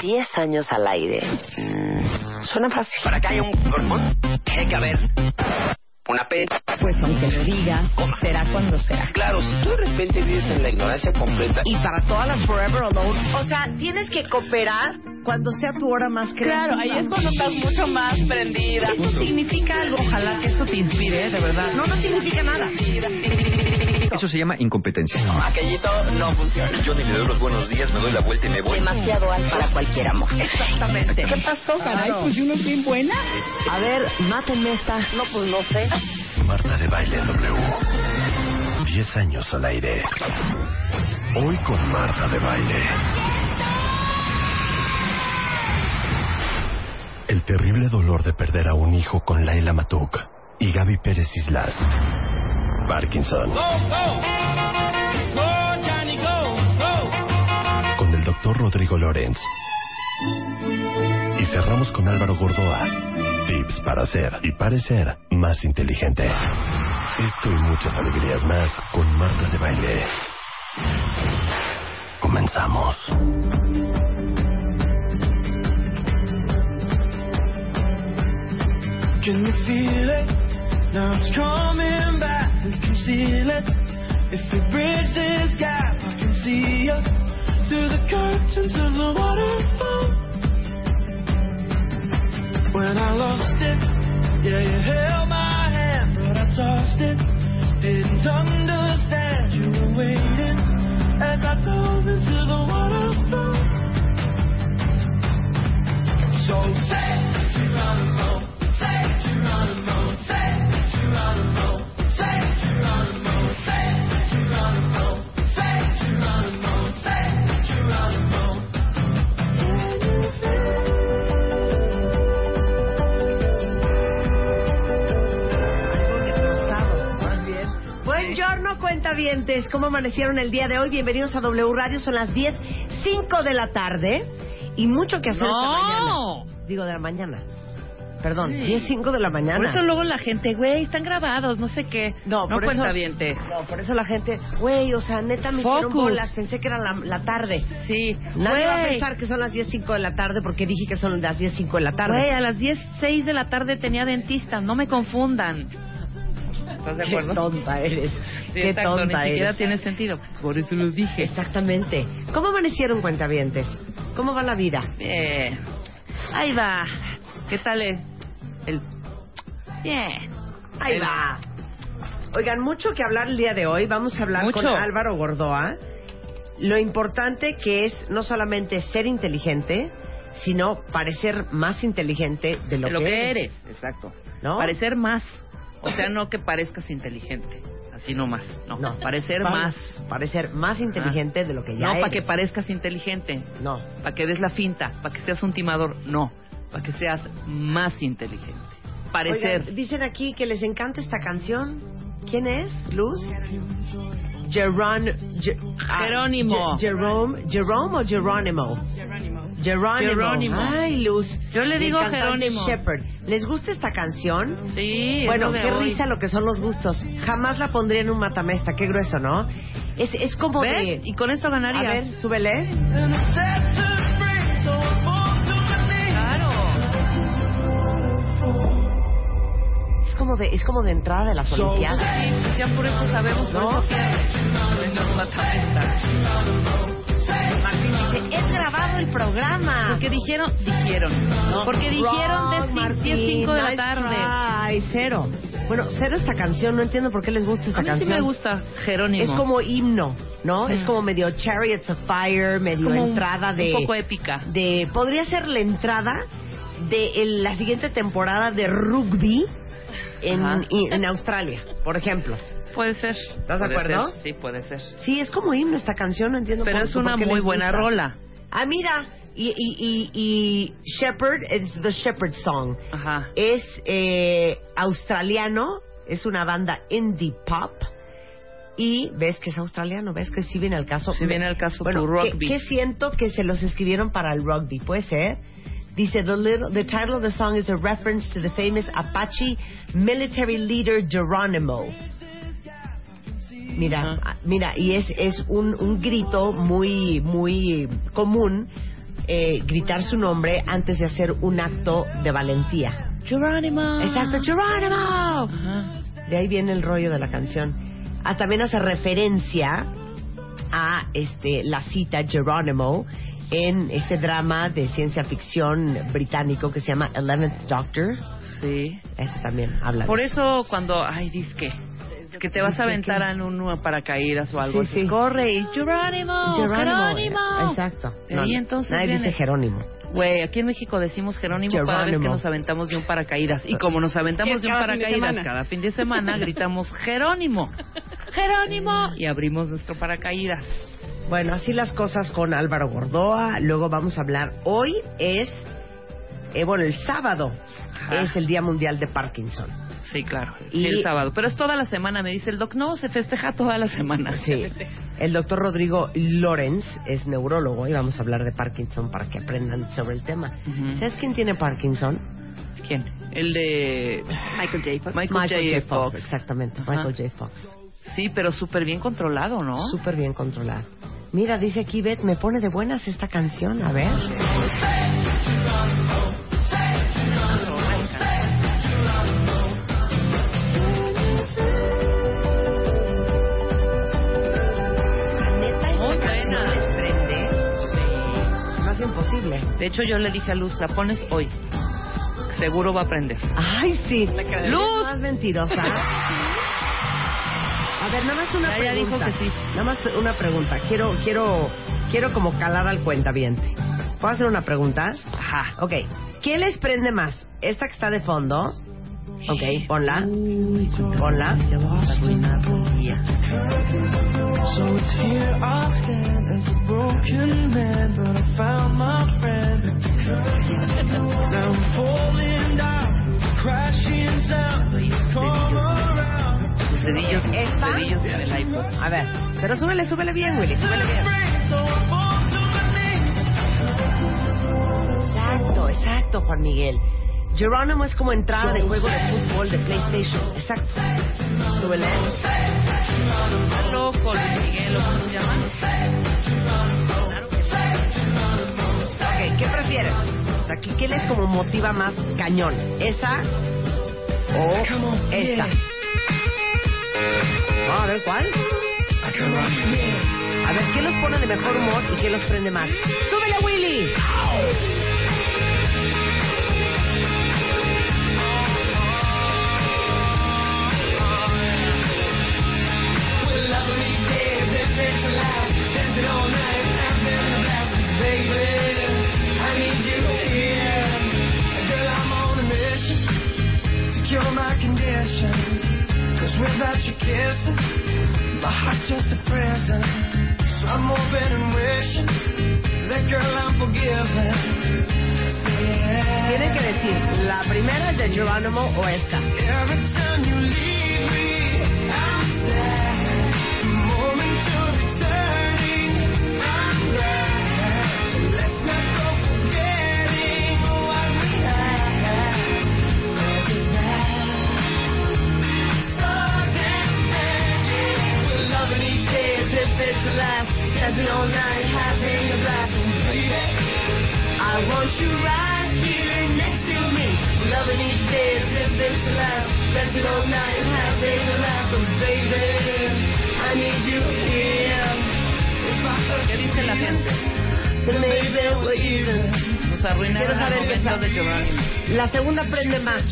10 años al aire. Mm, suena fácil. Para que haya un hormón, tiene que haber una P. Pues aunque lo digas, será cuando sea. Claro, si tú de repente vives en la ignorancia completa. Y para todas las Forever Alone, o sea, tienes que cooperar cuando sea tu hora más creativa. Claro, ahí es cuando estás mucho más prendida. Eso significa algo. Ojalá que esto te inspire, de verdad. No, no significa nada. Eso se llama incompetencia. Aquellito no funciona. Yo ni le doy los buenos días, me doy la vuelta y me voy. Demasiado alto para cualquier amor. Exactamente. ¿Qué pasó, Caray, pues yo no estoy buena. A ver, mátenme esta. No, pues no sé. Marta de Baile W. 10 años al aire. Hoy con Marta de Baile. El terrible dolor de perder a un hijo con Laila Matuk y Gaby Pérez Islas. Parkinson. Con el doctor Rodrigo Lorenz. Y cerramos con Álvaro Gordoa. Tips para ser y parecer más inteligente. Esto y muchas alegrías más con Marta de Baile. Comenzamos. Can you feel it? Now it's coming back. We can steal it. If we bridge this gap, I can see you through the curtains of the waterfall. When I lost it, yeah, you held my hand, but I tossed it. Didn't understand you were waiting as I dove into the waterfall. So say Geronimo, say Geronimo, say cuentavientes. ¿Cómo amanecieron el día de hoy? Bienvenidos a W Radio. Son las 10, 5 de la tarde. Y mucho que hacer esta No. mañana. Digo, de la mañana. Perdón, Sí. 10, 5 de la mañana. Por eso luego la gente, güey, están grabados, no sé qué. No, no por cuenta eso- bien No, por eso la gente, güey, o sea, neta me hicieron Focus. bolas, pensé que era la, la tarde. Sí. Nadie va a Güey. pensar que son las 10, 5 de la tarde porque dije que son las 10, 5 de la tarde. Güey, a las 10, 6 de la tarde tenía dentista, no me confundan. ¿Estás de Qué acuerdo? tonta eres. Sí, Qué exacto, tonta ni siquiera eres. tiene sentido. Por eso lo dije. Exactamente. ¿Cómo amanecieron cuentavientes? ¿Cómo va la vida? Bien. Ahí va. ¿Qué tal es? El... Bien. Ahí El- va. Oigan, mucho que hablar el día de hoy. Vamos a hablar Mucho. con Álvaro Gordoa. Lo importante que es no solamente ser inteligente, sino parecer más inteligente de lo, de lo que eres. eres. Exacto. ¿No? Parecer más. O sea, no que parezcas inteligente. Así nomás. No, No. parecer más. Parecer más inteligente de lo que ya No para que parezcas inteligente. No. Para que des la finta. Para que seas un timador. No. Para que seas más inteligente. Parecer. Oigan, dicen aquí que les encanta esta canción. ¿Quién es? ¿Luz? Jeron, Ge- ah, Jerónimo. Jerome o Jerónimo? Jerónimo. Jerónimo. Ay, Luz. Yo le digo Jerónimo. Shepherd. ¿Les gusta esta canción? Sí, Bueno, qué hoy. risa lo que son los gustos. Jamás la pondría en un matamesta. Qué grueso, ¿no? Es, es como ¿Ves? de... Y con esto A ganaría. ver, súbele. Es como de, es como de entrada de las Olimpiadas. Sí, ya por eso sabemos, por ¿No? eso. Martín dice, es grabado el programa. Porque dijeron, dijeron. Porque dijeron de Wrong, cin- 10, 5 de la tarde. try. cero. Bueno, cero esta canción, no entiendo por qué les gusta esta A mí sí canción. me gusta Jerónimo. Es como himno, ¿no? Es Mm. como medio Chariots of Fire, medio como un- entrada de... Un poco épica. de podría ser la entrada de el- la siguiente temporada de rugby en, y- en Australia, por ejemplo. Puede ser. ¿Estás de acuerdo? ser, Sí, puede ser. Sí, es como himno esta canción, no entiendo Pero por- es por una qué muy buena gusta. rola. Ah, mira, y, y, y, y Shepherd, es The Shepherd Song. Ajá. Es eh, australiano, es una banda indie pop. Y ves que es australiano, ves que sí viene al caso. Sí viene al caso bueno, tu ¿qué- rugby. ¿qué, siento que se los escribieron para el rugby? ¿Puede ser? Dice, the, little, the title of the song is a reference to the famous Apache military leader Geronimo. Mira, ah, mira, y es, es un, un grito muy, muy común, eh, gritar su nombre antes de hacer un acto de valentía. Geronimo. Exacto, Geronimo. De ahí viene el rollo de la canción. Ah, también hace referencia a este la cita Geronimo en ese drama de ciencia ficción británico que se llama Eleventh Doctor. Sí. Ese también habla Por de eso cuando, ay, disque, es que te vas a aventar en un paracaídas o algo Sí, así. sí. Corre y Geronimo, Geronimo. Exacto. Y ahí entonces nadie viene. dice Jerónimo. Güey, aquí en México decimos Jerónimo, cada vez que Jerónimo. nos aventamos de un paracaídas. Y como nos aventamos de un fin paracaídas cada fin de semana, gritamos Jerónimo, Jerónimo. Y abrimos nuestro paracaídas. Bueno, así las cosas con Álvaro Gordoa. Luego vamos a hablar. Hoy es, eh, bueno, el sábado Ajá. es el Día Mundial de Parkinson. Sí, claro. Y- Sí, el sábado. Pero es toda la semana, me dice el doc. No, se festeja toda la semana. Sí. El doctor Rodrigo Lorenz es neurólogo y vamos a hablar de Parkinson para que aprendan sobre el tema. ¿Sabes quién tiene Parkinson? ¿Quién? El de Michael J. Fox. Michael, J. Fox. Exactamente. Michael J. Fox. Sí, pero súper bien controlado, ¿no? Súper bien controlado. Mira, dice aquí Beth, me pone de buenas esta canción. A ver. Imposible. De hecho, yo le dije a Luz, la pones hoy. Seguro va a aprender. Ay, sí. Luz. más mentirosa. Ver, nada más una Ya, ya dijo pregunta. que sí. Nada más una pregunta. Quiero, quiero, quiero como calar al cuentaviente. ¿Puedo hacer una pregunta? Ajá. Ok. ¿Qué les prende más? Esta que está de fondo. Ok, ponla. Ponla. Dedillos, el iPod. A ver, pero súbele, súbele bien, Willy, súbele bien. Exacto, exacto, Juan Miguel. Geronimo es como entrada de juego de fútbol de PlayStation. Exacto. Súbele. Loco, Luis Miguel, ¿o cómo se llama? Ok, ¿qué prefieren? O sea, ¿qué, qué les como motiva más cañón? ¿Esa o esta? A ver, ¿cuál? A ver, ¿qué los pone de mejor humor y qué los prende más? ¡Súbele, Willy! Secure my condition. Without you kissing, my heart's just a prison. So I'm hoping and wishing that girl I'm forgiven. Que decir, ¿la primera es de Geronimo o esta? Every time you leave the last. Dancing all night, having a blast. And baby, I want you right here next to me. Loving each day as if it's the last. Dancing all night, having a laugh. 'Cause baby, I need you here. If I hurt ¿Qué dice la gente? then maybe we're even. Nos arruinaron Quiero el momento de. La segunda prende más,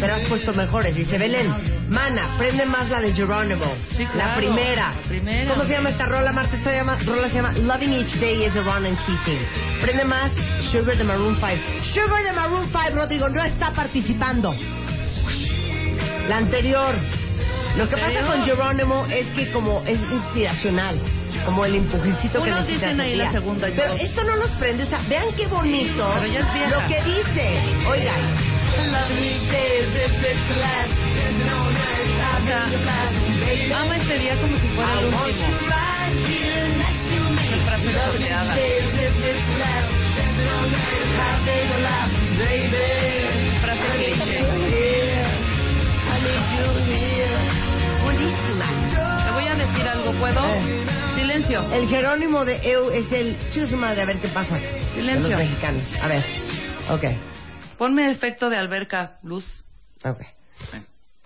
pero has puesto mejores. Dice Belén, Mana, prende más la de Geronimo. Sí, La primera. la primera. ¿Cómo se llama esta rola, Marta? Esta llama- rola se llama Loving Each Day is a Run and Keeping. Prende más Sugar de Maroon 5. Sugar de Maroon 5, Rodrigo, no está participando. La anterior. Lo que pasa con Jerónimo es que como es inspiracional, como el empujecito que Unos dicen ahí la segunda y Pero esto no nos prende, o sea, vean qué bonito Pero ya es vieja. lo que dice. Oigan. O sea, ama este día como si fuera el último. Esa frase. Frase cliché. Buenísima. Te voy a decir algo, ¿puedo? Eh. Silencio. El Jerónimo de Eu es el chusma de a ver qué pasa. Silencio. De los mexicanos. A ver. Ok. Ponme efecto de alberca, luz. Ok.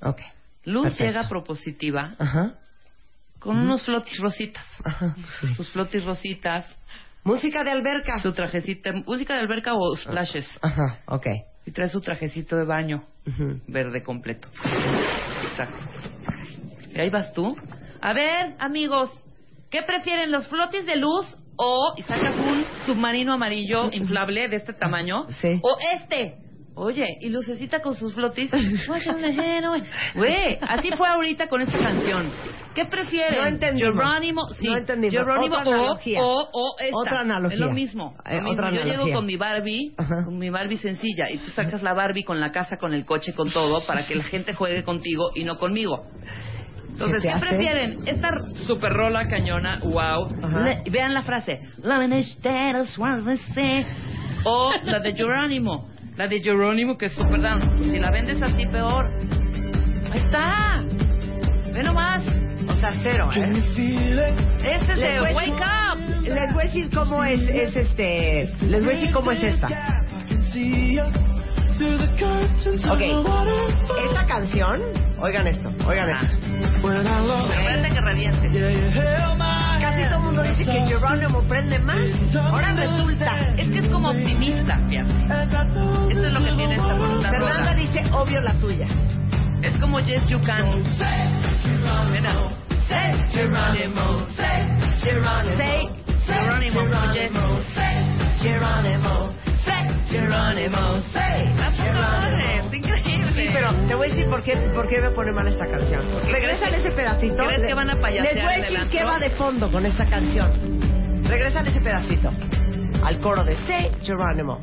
Ok. Luz Perfecto. llega propositiva Ajá. con unos flotis rositas. Ajá. Sí. Sus flotis rositas, Música de alberca. su trajecita, música de alberca o splashes. Ajá. Ok. Y trae su trajecito de baño, Ujú. verde completo. Exacto. Y ahí vas tú. A ver, amigos, ¿qué prefieren, los flotis de luz o y sacas un submarino amarillo inflable de este tamaño? Sí. O este. Oye, y lucecita con sus flotis. Güey, así fue ahorita con esta canción. ¿Qué prefieren? No entendimos. Jerónimo, sí. No entendimos. Jerónimo Otra o, analogía. o, o esta. Otra analogía. Es lo mismo. Eh, Lo mismo. otra Yo llego con mi Barbie, Ajá. con mi Barbie sencilla, y tú sacas la Barbie con la casa, con el coche, con todo, para que la gente juegue contigo y no conmigo. Entonces, ¿Qué prefieren? Esta super rola cañona, wow. Le- vean la frase. O la de Jerónimo. La de Jerónimo que es super. Pues si la vendes así, peor. Ahí está. Ve nomás. O sea, cero, ¿eh? Este es a- Wake Up. Les voy a decir cómo es, es este. Les voy a decir cómo es esta. Ok. Esta canción, oigan esto, oigan esto. Prende que reviente. Casi todo el mundo dice que Jerónimo prende más. Ahora resulta. Es que es como optimista, fíjate. Esto es lo que tiene esta bonita Fernanda dice, obvio la tuya. Es como Yes You Can. Mira. Say Geronimo, say Geronimo, say Geronimo. Geronimo, say Geronimo, padre, está increíble. Sí, pero te voy a decir por qué, por qué me pone mal esta canción. Regrésale ese pedacito. ¿Crees que van a payasear Les voy a decir qué va de fondo con esta canción. Regrésale ese pedacito. Al coro de Say Geronimo.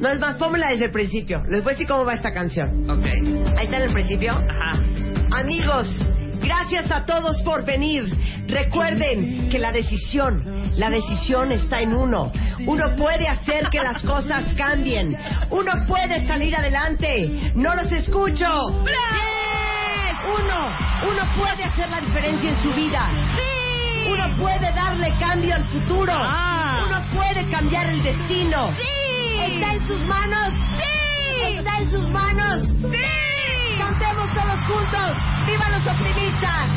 No es más, pónmela desde el principio. Les voy a decir cómo va esta canción. Ok. Ahí está en el principio. Ajá. Amigos, gracias a todos por venir. Recuerden que la decisión, la decisión está en uno. Uno puede hacer que las cosas cambien. Uno puede salir adelante. No los escucho. Uno, uno puede hacer la diferencia en su vida. Uno puede darle cambio al futuro. Uno puede cambiar el destino. Está en sus manos. Está en sus manos. Cantemos todos juntos. ¡Viva los optimistas!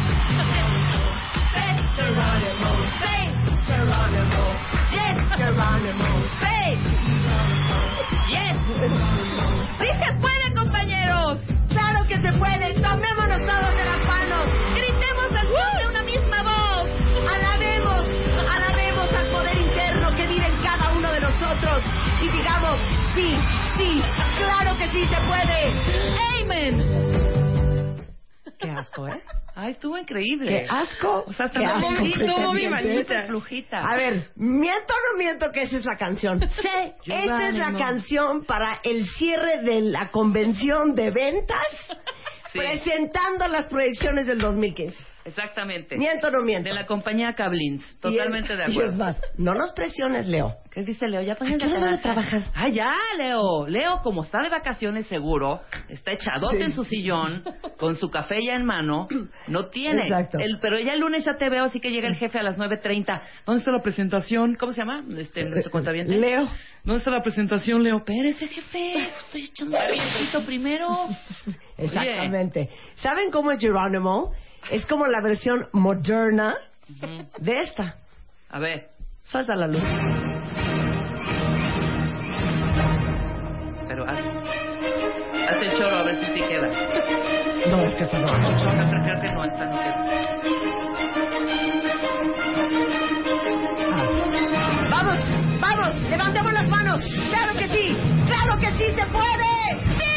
Yes. Asco, ¿eh? Ay, estuvo increíble. Qué asco. O sea, hasta me moví, caliente. bonita, flujita. A ver, ¿miento o no miento que esa es la canción? Sí, esta es la canción para el cierre de la convención de ventas presentando las proyecciones del 2015. Exactamente. ¿Miento o no miento? De la compañía Cablins. Totalmente es- de y es acuerdo. más, no nos presiones, Leo. ¿Qué dice Leo? Ya ¿A qué hora debe trabajar? Ah, ya, Leo. Leo, como está de vacaciones seguro, está echadote Sí. en su sillón, con su café ya en mano, no tiene. Exacto. El, pero ya el lunes ya te veo, así que llega el jefe a las 9.30. ¿Dónde está la presentación? ¿Cómo se llama? Este, nuestro cuentaviente. Leo. ¿Dónde está la presentación, Leo? Espérese, jefe. Estoy echando un primero. Exactamente. ¿Saben cómo es Geronimo? Es como la versión moderna de esta. A ver. Suelta la luz. Pero haz, haz el choro a ver si sí queda. No, es que esta no. No, choro, pero creo que no, esta no queda. Vamos, vamos, levantemos las manos. Claro que sí, claro que sí se puede. ¡Sí!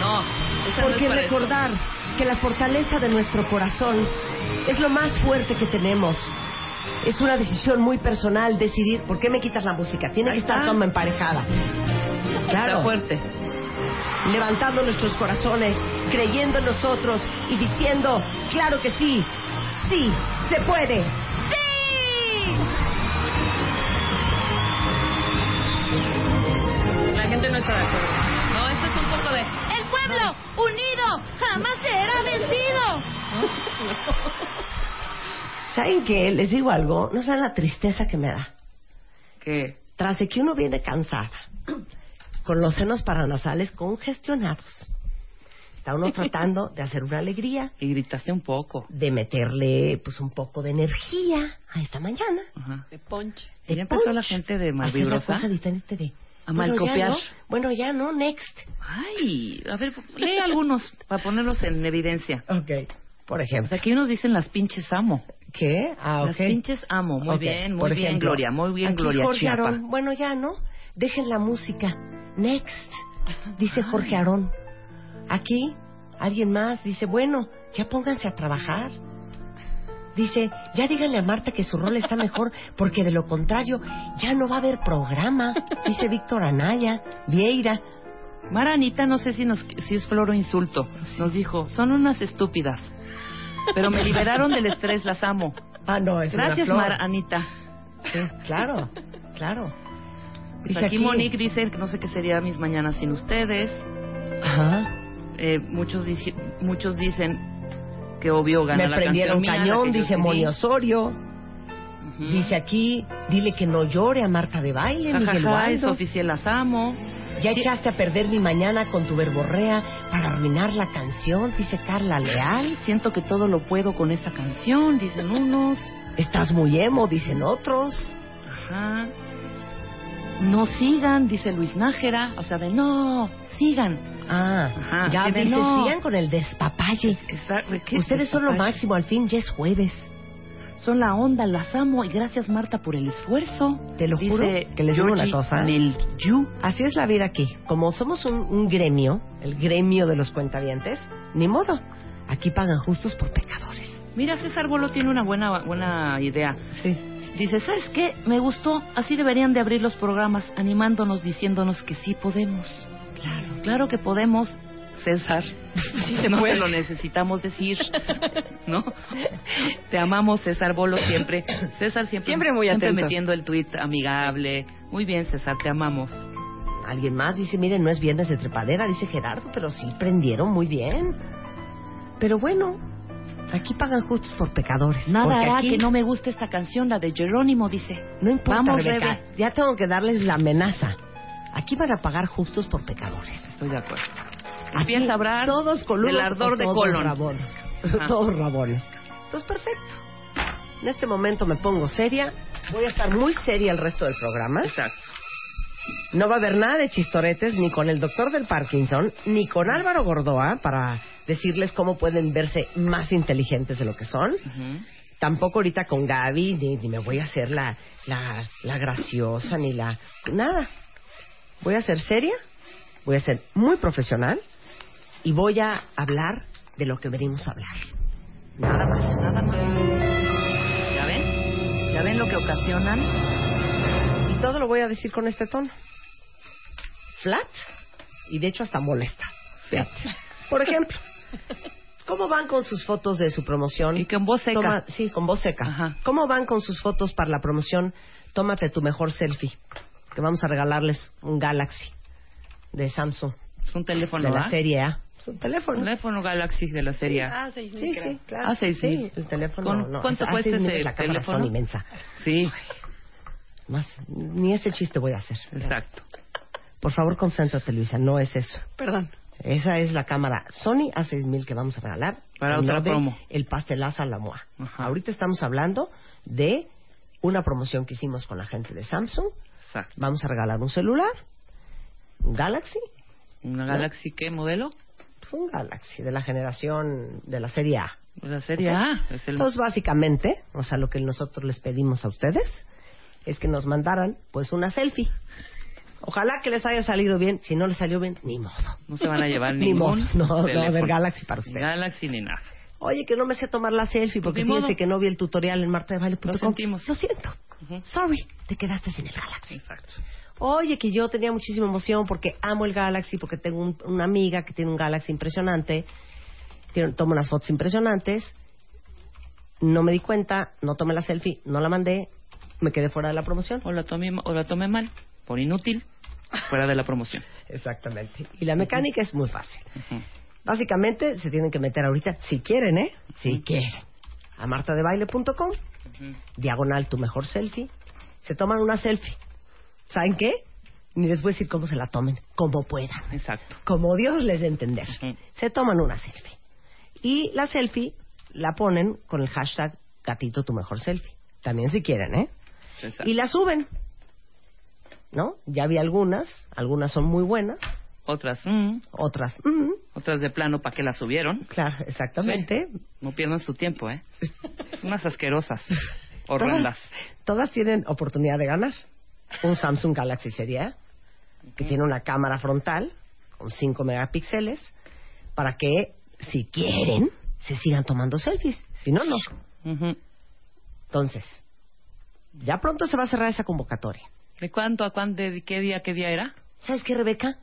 No Porque es para eso. recordar que la fortaleza de nuestro corazón es lo más fuerte que tenemos. Es una decisión muy personal decidir por qué me quitas la música. Tiene Ahí que estar como emparejada. Está Claro. fuerte. levantando nuestros corazones, creyendo en nosotros y diciendo, claro que sí, sí, se puede. La gente no está de acuerdo. Pueblo unido jamás será vencido. ¿Saben qué? Les digo algo, no saben la tristeza que me da. ¿Qué? Tras de que uno viene cansada, con los senos paranasales congestionados, está uno tratando de hacer una alegría, Y gritaste un poco. de meterle pues un poco de energía a esta mañana. Ajá. De punch. de Ya empezó punch, la gente de hacer una cosa diferente de... A bueno, ya malcopiar. no, bueno, ya no, next. Ay, a ver, lee algunos para ponerlos en evidencia. Ok. Por O ejemplo. sea, aquí unos dicen las pinches amo. ¿Qué? Ah, Las pinches amo. Muy Ok, bien, muy por bien, ejemplo, Gloria. Muy bien, aquí Gloria Jorge Chiapa. Aarón, bueno, ya, ¿no? Dejen la música. Next. Dice Jorge Aarón. Aquí, alguien más dice, bueno, ya pónganse a trabajar. Dice, ya díganle a Marta que su rol está mejor, porque de lo contrario, ya no va a haber programa. Dice Víctor Anaya, Vieira. Maranita, no sé si, nos, si es flor o insulto, nos dijo, son unas estúpidas. Pero me liberaron del estrés, las amo. Ah, no, es Gracias, una flor. Maranita. Sí, claro, claro. Pues aquí, Monique dice que no sé qué sería mis mañanas sin ustedes. Ajá. Eh, muchos, muchos dicen que obvio gana Me la prendieron canción cañón, dice. Moni Osorio. Dice aquí, dile que no llore a Marta de baile, Miguel Waldo. oficial, las amo. Ya Sí. echaste a perder mi mañana con tu verborrea para arruinar la canción, dice Carla Leal. Siento que todo lo puedo con esta canción, dicen unos. Estás muy emo, dicen otros. Ajá. No sigan, dice Luis Nájera. O sea, de no, sigan. Ah, Ajá, dice, no. sigan con el despapalle. Exacto. ¿Qué es Ustedes son lo máximo, al fin ya es jueves. Son la onda, las amo y gracias Marta por el esfuerzo. Te lo juro que les digo una cosa. Así es la vida aquí. Como somos un, un gremio, el gremio de los cuentavientes, ni modo. Aquí pagan justos por pecadores. Mira, César Bolo tiene una buena, buena idea. Sí. Dice, ¿sabes qué? Me gustó. Así deberían de abrir los programas, animándonos, diciéndonos que sí podemos. Claro. Claro que podemos, César. no te lo necesitamos decir, ¿no? Te amamos, César Bolo, siempre. César siempre, Siempre muy siempre metiendo el tuit amigable. Muy bien, César, te amamos. Alguien más dice, miren, no es viernes de trepadera, dice Gerardo, pero sí prendieron muy bien. Pero bueno, aquí pagan justos por pecadores. Nada porque hará aquí que no me guste esta canción, la de Jerónimo, dice. No importa, Vamos, Rebeca, Rebe. ya tengo que darles la amenaza. Aquí van a pagar justos por pecadores. Estoy de acuerdo. Aquí Empieza a hablar todos del ardor de todos colon. rabones. Todos rabones. Entonces, perfecto. En este momento me pongo seria. Voy a estar muy seria el resto del programa. Exacto. No va a haber nada de chistoretes ni con el doctor del Parkinson, ni con Álvaro Gordoa para decirles cómo pueden verse más inteligentes de lo que son. Tampoco ahorita con Gaby, ni, ni me voy a hacer la, la, la graciosa, ni la... Nada. Voy a ser seria, voy a ser muy profesional y voy a hablar de lo que venimos a hablar. Nada más. Nada más. ¿Ya ven? ¿Ya ven lo que ocasionan? Y todo lo voy a decir con este tono. Flat y de hecho hasta molesta. Sí. Por ejemplo, ¿cómo van con sus fotos de su promoción? Y con voz seca. Toma- sí, con voz seca. Ajá. ¿Cómo van con sus fotos para la promoción? Tómate tu mejor selfie. Que vamos a regalarles un Galaxy de Samsung, Es un teléfono, de la ¿ah? serie A. Es un teléfono. Teléfono Galaxy de la serie. A. Ah, seis mil, Sí, sí, claro. Ah, seis sí, el teléfono. ¿Con- no, cuánto ah, cuesta ese es la cámara teléfono? Sony inmensa. Sí, Más, ni ese chiste voy a hacer. exacto. Por favor, concéntrate, Luisa. No es eso. Perdón. Esa es la cámara Sony A6000 que vamos a regalar. Para otra promo. El pastelazo a la moa. Ajá. Ahorita estamos hablando de una promoción que hicimos con la gente de Samsung. Exacto. Vamos a regalar un celular, un Galaxy, ¿Una Galaxy qué modelo? pues un Galaxy de la generación de la serie A. Pues La serie A. Es el... Entonces, básicamente, o sea, lo que nosotros les pedimos a ustedes es que nos mandaran, pues, una selfie. Ojalá que les haya salido bien. Si no les salió bien, ni modo. No se van a llevar Ni ningún modo. No, no, teléfono. del Galaxy para Ni ustedes. Galaxy ni nada. Oye, que no me sé tomar la selfie porque Ni modo. fíjense que no vi el tutorial en martadebaile.com. Lo sentimos. Lo siento. Sorry, te quedaste sin el Galaxy. Exacto. Oye, que yo tenía muchísima emoción porque amo el Galaxy, porque tengo un- una amiga que tiene un Galaxy impresionante, tiene, toma unas fotos impresionantes, no me di cuenta, no tomé la selfie, no la mandé, me quedé fuera de la promoción. O la tomé, o la tomé mal, por inútil, fuera de la promoción. Exactamente. Y la mecánica es muy fácil. Básicamente se tienen que meter ahorita, si quieren, ¿eh? Si quieren. A martadebaile.com, Diagonal tu mejor selfie. Se toman una selfie. ¿Saben qué? Ni les voy a decir cómo se la tomen, como puedan. Exacto. como Dios les dé entender. Se toman una selfie. Y la selfie la ponen con el hashtag gatito tu mejor selfie. También si quieren, ¿eh? Exacto. Y la suben. ¿No? Ya vi algunas, algunas son muy buenas, Otras, mm, otras, mm, otras de plano, ¿para qué las subieron? claro, exactamente. No pierdan su tiempo, ¿eh? Unas asquerosas, horrendas. Todas, todas tienen oportunidad de ganar. Un Samsung Galaxy Serie A, que tiene una cámara frontal con 5 megapíxeles, para que, si quieren, se sigan tomando selfies. Si no, no. Entonces, ya pronto se va a cerrar esa convocatoria. ¿De cuánto a cuánto, de qué día, qué día era? ¿Sabes qué, Rebeca?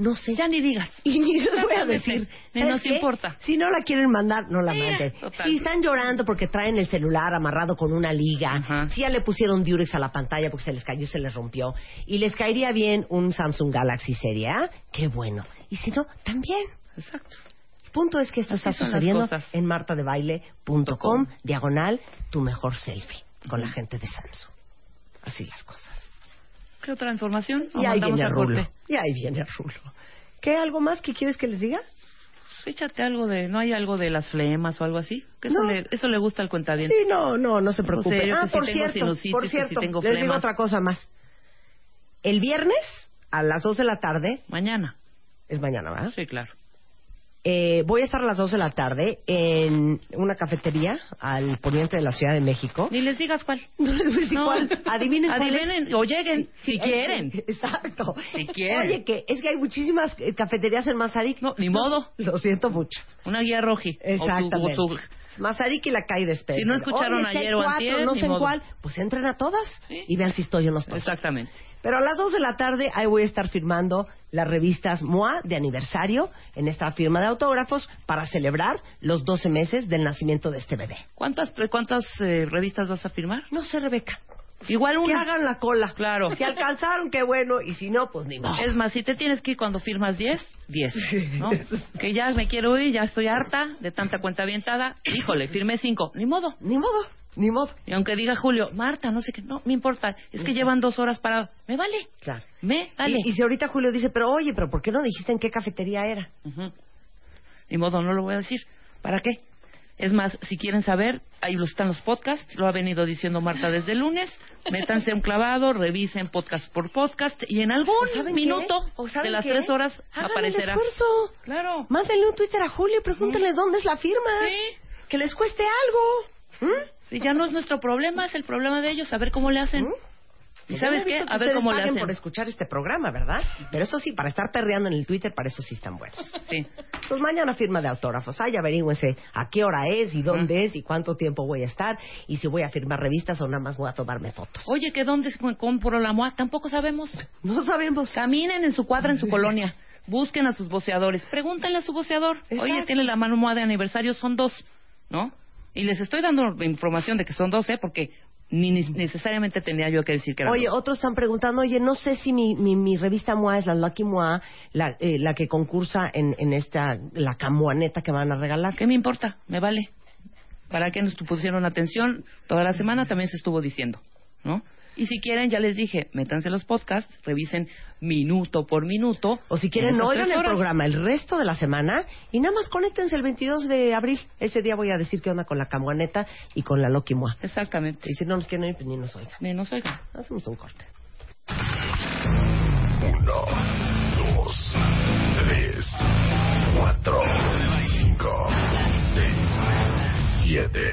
No sé. Ya ni digas. Y ni les voy a decir. Ni ¿sabes nos qué? importa. Si no la quieren mandar, no la Mira, manden. total. Si están llorando porque traen el celular amarrado con una liga, Ajá. si ya le pusieron Durex a la pantalla porque se les cayó y se les rompió, y les caería bien un Samsung Galaxy Serie A, qué bueno. Y si no, también. Exacto. Punto es que esto Así está sucediendo en martadebaile.com, diagonal, tu mejor selfie, con la gente de Samsung. Así las cosas. ¿Qué otra información? ¿O Y ahí viene al Rulo. Y ahí viene Rulo. ¿Qué? ¿Algo más que quieres que les diga? Pues échate algo de... ¿No hay algo de las flemas o algo así? Que eso, No. le, eso le gusta al cuentaviente. Sí, no, no, no se preocupe. serio, ah, si por cierto, por si cierto, les digo otra cosa más. El viernes a las 2 de la tarde, Mañana. es mañana, ¿verdad? Sí, claro. Eh, voy a estar a las 2 de la tarde en una cafetería al poniente de la Ciudad de México. Ni les digas cuál. No les voy a decir No. cuál. Adivinen cuál. Adivinen o lleguen, si eh, quieren. Exacto. Si quieren. Oye, que es que hay muchísimas eh, cafeterías en Mazarik. No, ni modo. Lo siento mucho. Una guía roji. O su- Exactamente. o su- Mazarik y la calle de Espera. Si no escucharon hay ayer o cuatro, antier, no sé en cuál, pues entren a todas Sí. y vean si estoy o no estoy. Exactamente. Pero a las 2 de la tarde ahí voy a estar firmando las revistas MOA de aniversario en esta firma de autógrafos para celebrar los 12 meses del nacimiento de este bebé. ¿Cuántas, cuántas eh, revistas vas a firmar? No sé, Rebeca. Igual Que una. hagan la cola. Claro. Si alcanzaron, qué bueno. Y si no, pues ni modo. Es más, si te tienes que ir cuando firmas 10, 10. ¿no? Que ya me quiero ir, ya estoy harta de tanta cuenta avientada. Híjole, firmé 5. Ni modo. Ni modo, ni modo. Y aunque diga Julio, Marta, no sé qué, no me importa. Es que llevan dos horas para. Me vale. Claro. Me vale. Y, y si ahorita Julio dice, pero oye, pero ¿por qué no dijiste en qué cafetería era? Ujú. Ni modo, no lo voy a decir. ¿Para qué? Es más, si quieren saber, ahí están los podcasts, lo ha venido diciendo Marta desde el lunes. Métanse un clavado, revisen podcast por podcast y en algún ¿O saben minuto de las qué? tres horas Hagan aparecerá. el esfuerzo. Claro. Mándenle un Twitter a Julio y pregúntenle dónde es la firma. Sí. Que les cueste algo. ¿Mm? Sí, ya no es nuestro problema, es el problema de ellos, a ver cómo le hacen. ¿Mm? ¿Y sabes qué? A ver cómo le hacen. por escuchar este programa, ¿verdad? Pero eso sí, para estar perreando en el Twitter, para eso sí están buenos. Sí. Pues mañana firma de autógrafos. Ay, averígüense a qué hora es y dónde es y cuánto tiempo voy a estar y si voy a firmar revistas o nada más voy a tomarme fotos. Oye, ¿que dónde compro la MOA? Tampoco sabemos. No sabemos. Caminen en su cuadra, en su colonia. Busquen a sus voceadores. Pregúntenle a su voceador. Exacto. Oye, tiene la mano MOA de aniversario, son dos, ¿no? Y les estoy dando información de que son dos, ¿eh? Porque ni necesariamente tenía yo que decir que eran Oye, otros están preguntando, oye, no sé si mi, mi, mi revista MOA es la Lucky MOA, la, eh, la que concursa en, en esta, la camuaneta que van a regalar. ¿Qué me importa? Me vale. ¿Para qué nos pusieron atención? Toda la semana también se estuvo diciendo, ¿no? Y si quieren, ya les dije, métanse los podcasts, revisen minuto por minuto. O si quieren, en esas oigan el programa el resto de la semana y nada más conéctense el 22 de abril. Ese día voy a decir qué onda con la camuaneta y con la Lucky MOA. Exactamente. Y si no nos quieren ir, pues ni nos oigan. Menos, oigan. Hacemos un corte. Uno, dos, tres, cuatro, cinco, seis, siete,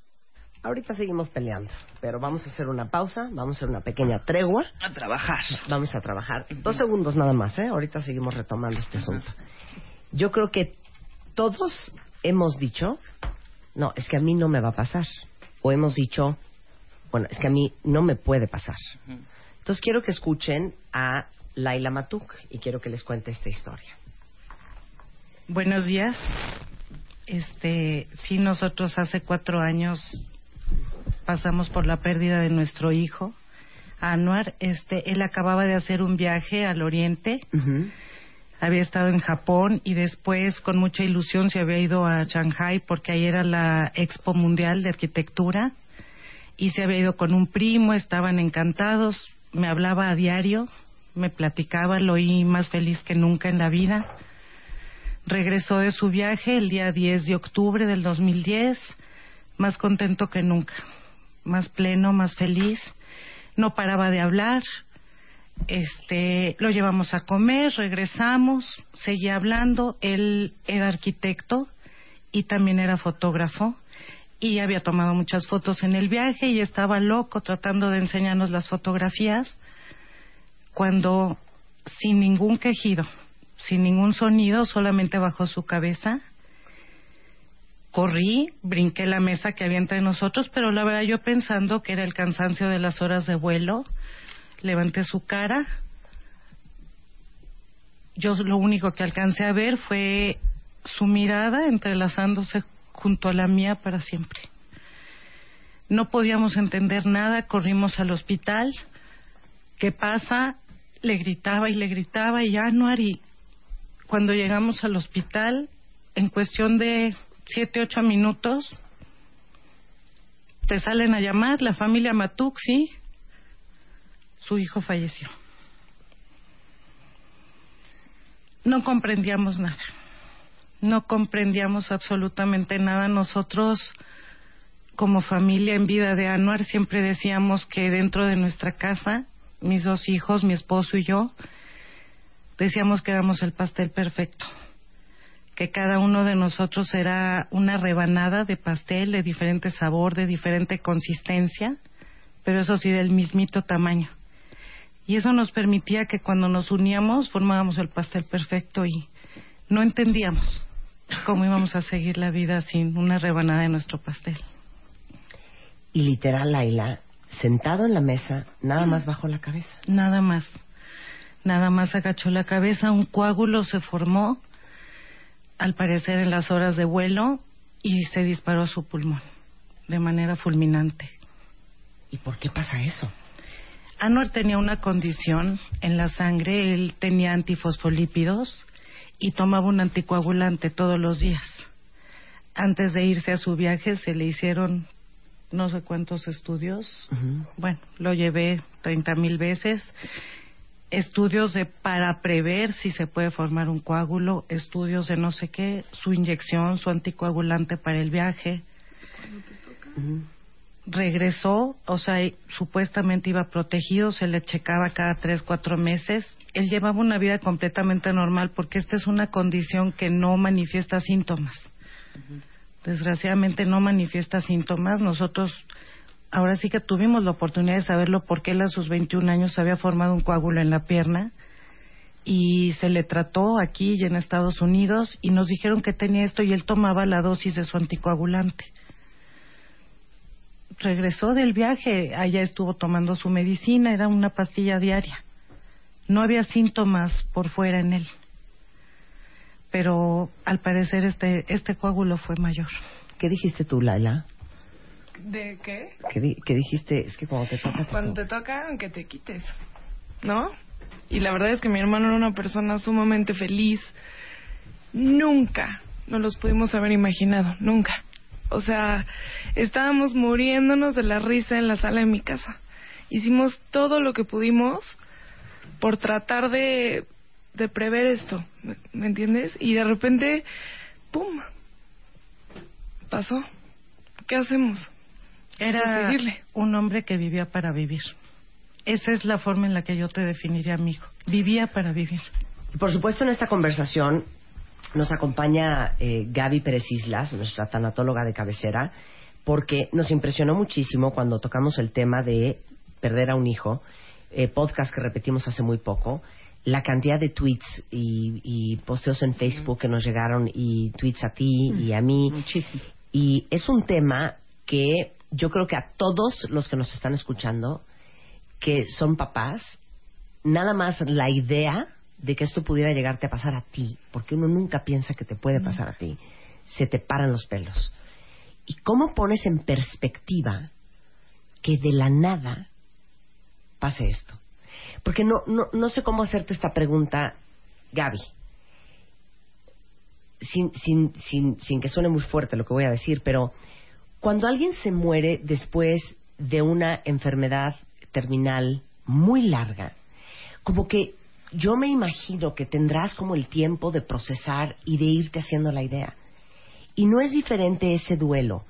Ahorita seguimos peleando, pero vamos a hacer una pausa, vamos a hacer una pequeña tregua. A trabajar. Vamos a trabajar. Dos segundos nada más, ¿eh? Ahorita seguimos retomando este asunto. Yo creo que todos hemos dicho, no, es que a mí no me va a pasar. O hemos dicho, bueno, es que a mí no me puede pasar. Entonces quiero que escuchen a Laila Matuk y quiero que les cuente esta historia. Buenos días. Este, sí, nosotros hace cuatro años pasamos por la pérdida de nuestro hijo, Anuar. Este, él acababa de hacer un viaje al oriente. Había estado en Japón y después, con mucha ilusión, se había ido a Shanghai porque ahí era la Expo Mundial de Arquitectura. Y se había ido con un primo, estaban encantados. Me hablaba a diario, me platicaba, lo oí más feliz que nunca en la vida. Regresó de su viaje el día 10 de octubre del 2010, más contento que nunca, más pleno, más feliz. No paraba de hablar. Este, lo llevamos a comer, regresamos, seguía hablando. Él era arquitecto y también era fotógrafo y había tomado muchas fotos en el viaje y estaba loco tratando de enseñarnos las fotografías cuando sin ningún quejido, sin ningún sonido, solamente bajó su cabeza. Corrí, brinqué la mesa que había entre nosotros, pero la verdad yo pensando que era el cansancio de las horas de vuelo, levanté su cara. Yo lo único que alcancé a ver fue su mirada entrelazándose junto a la mía para siempre. No podíamos entender nada, corrimos al hospital. ¿Qué pasa? Le gritaba y le gritaba y Anuar y cuando llegamos al hospital, en cuestión de siete, ocho minutos, te salen a llamar la familia Matuk, ¿sí? Su hijo falleció. No comprendíamos nada. No comprendíamos absolutamente nada. Nosotros, como familia en vida de Anuar, siempre decíamos que dentro de nuestra casa, mis dos hijos, mi esposo y yo, decíamos que éramos el pastel perfecto, que cada uno de nosotros era una rebanada de pastel de diferente sabor, de diferente consistencia, pero eso sí del mismito tamaño. Y eso nos permitía que cuando nos uníamos formábamos el pastel perfecto y no entendíamos cómo íbamos a seguir la vida sin una rebanada de nuestro pastel. Y literal, Laila, sentado en la mesa, nada más bajó la cabeza. Nada más. Nada más agachó la cabeza, un coágulo se formó, al parecer en las horas de vuelo, y se disparó a su pulmón de manera fulminante. ¿Y por qué pasa eso? Anwar tenía una condición en la sangre, él tenía antifosfolípidos y tomaba un anticoagulante todos los días. Antes de irse a su viaje se le hicieron no sé cuántos estudios. Bueno, lo llevé 30 mil veces. Estudios de para prever si se puede formar un coágulo, estudios de no sé qué, su inyección, su anticoagulante para el viaje. Regresó, o sea, supuestamente iba protegido, se le checaba cada tres, cuatro meses. Él llevaba una vida completamente normal porque esta es una condición que no manifiesta síntomas desgraciadamente no manifiesta síntomas. Nosotros ahora sí que tuvimos la oportunidad de saberlo porque él a sus 21 años había formado un coágulo en la pierna y se le trató aquí y en Estados Unidos y nos dijeron que tenía esto y él tomaba la dosis de su anticoagulante. Regresó del viaje, allá estuvo tomando su medicina, era una pastilla diaria. No había síntomas por fuera en él pero al parecer este este coágulo fue mayor. ¿Qué dijiste tú, Laila? ¿De qué? ¿Qué, di- qué dijiste? Es que cuando te toca... te Cuando toca. te toca, aunque te quites, ¿no? Y la verdad es que mi hermano era una persona sumamente feliz. Nunca nos los pudimos haber imaginado, nunca. O sea, estábamos muriéndonos de la risa en la sala de mi casa. Hicimos todo lo que pudimos por tratar de de prever esto, ¿me, me entiendes? Y de repente, ¡pum! Pasó. ¿Qué hacemos? Era un hombre que vivía para vivir. Esa es la forma en la que yo te definiría, amigo. Vivía para vivir. Y por supuesto, en esta conversación nos acompaña eh, Gaby Pérez Islas, nuestra tanatóloga de cabecera, porque nos impresionó muchísimo cuando tocamos el tema de perder a un hijo, eh, podcast que repetimos hace muy poco, la cantidad de tweets y, y posteos en Facebook que nos llegaron y tweets a ti y a mí. Muchísimo. Y es un tema que yo creo que a todos los que nos están escuchando, que son papás, nada más la idea de que esto pudiera llegarte a pasar a ti, porque uno nunca piensa que te puede pasar a ti, se te paran los pelos. ¿Y cómo pones en perspectiva que de la nada pase esto? Porque no, no, no sé cómo hacerte esta pregunta, Gaby. Sin, sin, sin, sin que suene muy fuerte lo que voy a decir, pero cuando alguien se muere después de una enfermedad terminal muy larga, como que yo me imagino que tendrás como el tiempo de procesar y de irte haciendo la idea. Y no es diferente ese duelo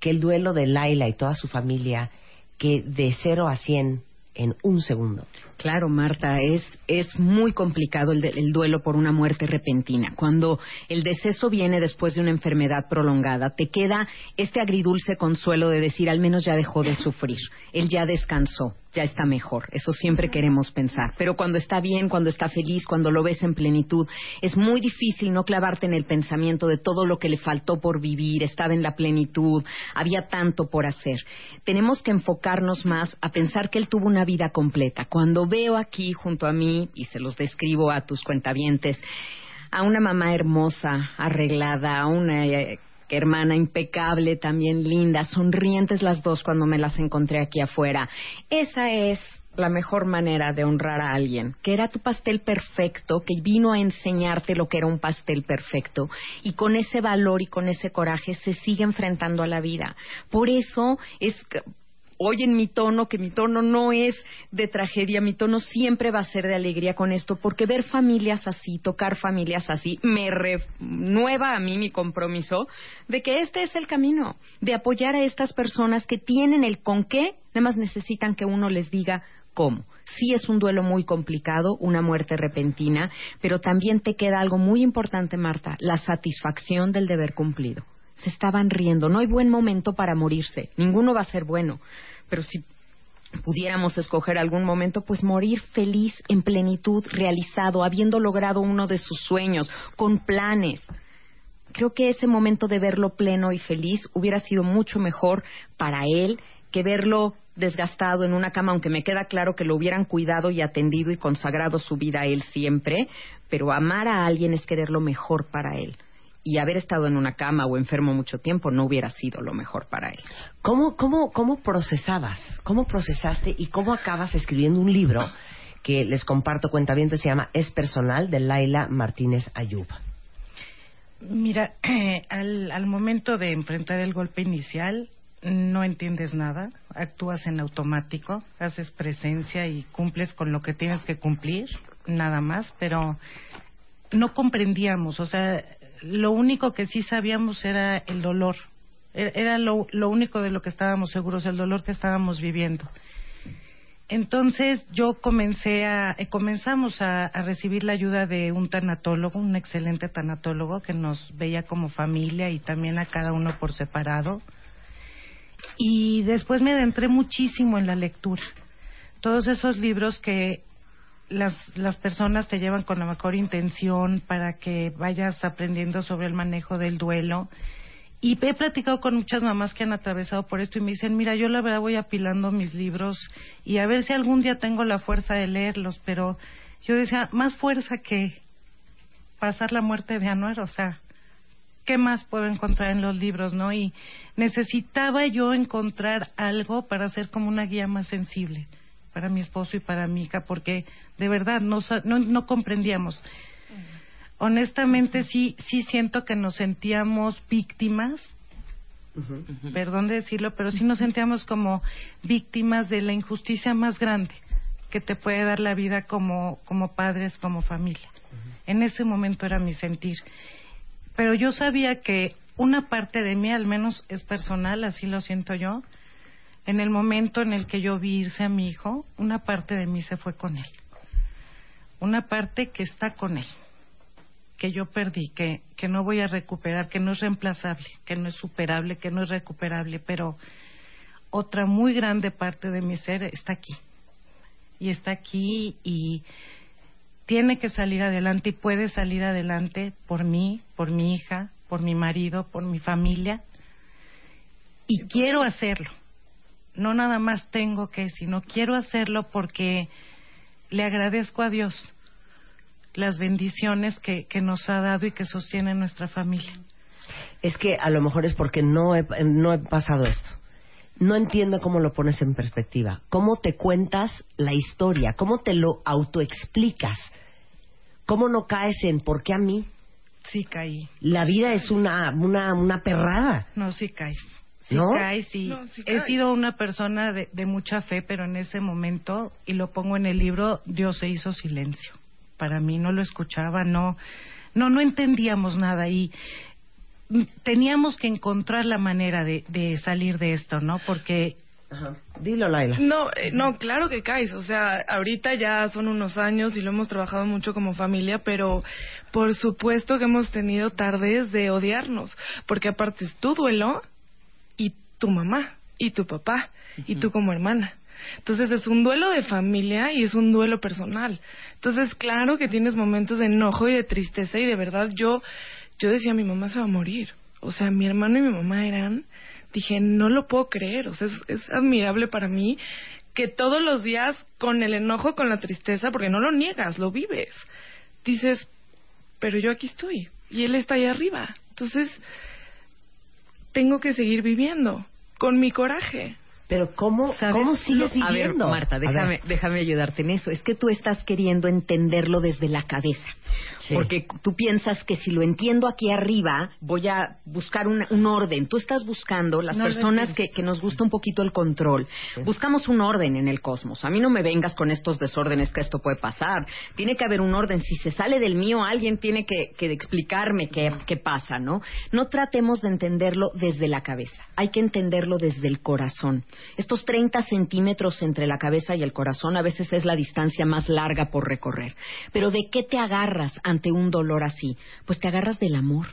que el duelo de Laila y toda su familia, que de cero a cien en un segundo. Claro, Marta, es, es muy complicado el, de- el duelo por una muerte repentina. Cuando el deceso viene después de una enfermedad prolongada, te queda este agridulce consuelo de decir al menos ya dejó de sufrir, él ya descansó, ya está mejor. Eso siempre queremos pensar. Pero cuando está bien, cuando está feliz, cuando lo ves en plenitud, es muy difícil no clavarte en el pensamiento de todo lo que le faltó por vivir, estaba en la plenitud, había tanto por hacer. Tenemos que enfocarnos más a pensar que él tuvo una vida completa. Cuando veo aquí junto a mí, y se los describo a tus cuentavientes, a una mamá hermosa, arreglada, a una eh, hermana impecable, también linda, sonrientes las dos cuando me las encontré aquí afuera. Esa es la mejor manera de honrar a alguien, que era tu pastel perfecto, que vino a enseñarte lo que era un pastel perfecto, y con ese valor y con ese coraje se sigue enfrentando a la vida. Por eso es oyen mi tono, que mi tono no es de tragedia, mi tono siempre va a ser de alegría con esto, porque ver familias así, tocar familias así, me renueva a mí mi compromiso de que este es el camino, de apoyar a estas personas que tienen el con qué, nada más necesitan que uno les diga cómo. Sí es un duelo muy complicado, una muerte repentina, pero también te queda algo muy importante, Marta, la satisfacción del deber cumplido se estaban riendo. No hay buen momento para morirse. Ninguno va a ser bueno. Pero si pudiéramos escoger algún momento, pues morir feliz, en plenitud, realizado, habiendo logrado uno de sus sueños, con planes. Creo que ese momento de verlo pleno y feliz hubiera sido mucho mejor para él que verlo desgastado en una cama, aunque me queda claro que lo hubieran cuidado y atendido y consagrado su vida a él siempre, pero amar a alguien es querer lo mejor para él. Y haber estado en una cama o enfermo mucho tiempo no hubiera sido lo mejor para él. ¿Cómo, cómo, ¿Cómo procesabas? ¿Cómo procesaste y cómo acabas escribiendo un libro que les comparto cuentavientes se llama Es Personal de Laila Martínez Ayub? Mira, al, al momento de enfrentar el golpe inicial, no entiendes nada, actúas en automático, haces presencia y cumples con lo que tienes que cumplir, nada más, pero no comprendíamos, o sea, lo único que sí sabíamos era el dolor, E- era lo, lo único de lo que estábamos seguros, el dolor que estábamos viviendo. Entonces yo comencé a, eh, comenzamos a, a recibir la ayuda de un tanatólogo, un excelente tanatólogo que nos veía como familia y también a cada uno por separado. Y después me adentré muchísimo en la lectura. Todos esos libros que las, las personas te llevan con la mejor intención para que vayas aprendiendo sobre el manejo del duelo. Y he platicado con muchas mamás que han atravesado por esto y me dicen, mira, yo la verdad voy apilando mis libros y a ver si algún día tengo la fuerza de leerlos, pero yo decía, más fuerza que pasar la muerte de Anuar, o sea, ¿qué más puedo encontrar en los libros, no? Y necesitaba yo encontrar algo para ser como una guía más sensible para mi esposo y para mi hija, porque de verdad no, no comprendíamos. Honestamente sí, sí siento que nos sentíamos víctimas, perdón de decirlo, pero sí nos sentíamos como víctimas de la injusticia más grande, que te puede dar la vida como, como padres, como familia. En ese momento era mi sentir. Pero yo sabía que una parte de mí, al menos es personal, así lo siento yo, en el momento en el que yo vi irse a mi hijo, una parte de mí se fue con él. Una parte que está con él, que yo perdí, que, que no voy a recuperar, que no es reemplazable, que no es superable, que no es recuperable, pero otra muy grande parte de mi ser está aquí. Y está aquí y tiene que salir adelante y puede salir adelante por mí, por mi hija, por mi marido, por mi familia. Y quiero hacerlo. No nada más tengo que, sino quiero hacerlo porque le agradezco a Dios las bendiciones que, que nos ha dado y que sostiene nuestra familia. Es que a lo mejor es porque no he, no he pasado esto. No entiendo cómo lo pones en perspectiva. ¿Cómo te cuentas la historia? ¿Cómo te lo autoexplicas? ¿Cómo no caes en por qué a mí? Sí caí. La vida es una, una, una perrada. No, sí caes. Sí ¿No? sí he sido una persona de, de mucha fe, pero en ese momento, y lo pongo en el libro, Dios se hizo silencio. Para mí no lo escuchaba, no, no, no entendíamos nada y teníamos que encontrar la manera de, de salir de esto, ¿no? Porque Ajá. Dilo, Laila. No, eh, no, claro que caes. O sea, ahorita ya son unos años y lo hemos trabajado mucho como familia, pero por supuesto que hemos tenido tardes de odiarnos, porque aparte es tu duelo y tu mamá y tu papá y tú como hermana. Entonces es un duelo de familia y es un duelo personal. Entonces claro que tienes momentos de enojo y de tristeza y de verdad yo yo decía mi mamá se va a morir. O sea, mi hermano y mi mamá eran dije, no lo puedo creer, o sea, es, es admirable para mí que todos los días con el enojo, con la tristeza, porque no lo niegas, lo vives, dices, pero yo aquí estoy y él está ahí arriba. Entonces, tengo que seguir viviendo con mi coraje. Pero ¿cómo. ¿cómo sigues A ver, viviendo? Marta, déjame, déjame ayudarte en eso. Es que tú estás queriendo entenderlo desde la cabeza. Sí. Porque tú piensas que si lo entiendo aquí arriba, voy a buscar un, un orden. Tú estás buscando, las No personas que, que nos gusta un poquito el control, buscamos un orden en el cosmos. A mí no me vengas con estos desórdenes que esto puede pasar. Tiene que haber un orden. Si se sale del mío, alguien tiene que, que explicarme qué, qué pasa, ¿no? No tratemos de entenderlo desde la cabeza. Hay que entenderlo desde el corazón. Estos 30 centímetros entre la cabeza y el corazón a veces es la distancia más larga por recorrer. Pero ¿de qué te agarras ante un dolor así? Pues te agarras del amor.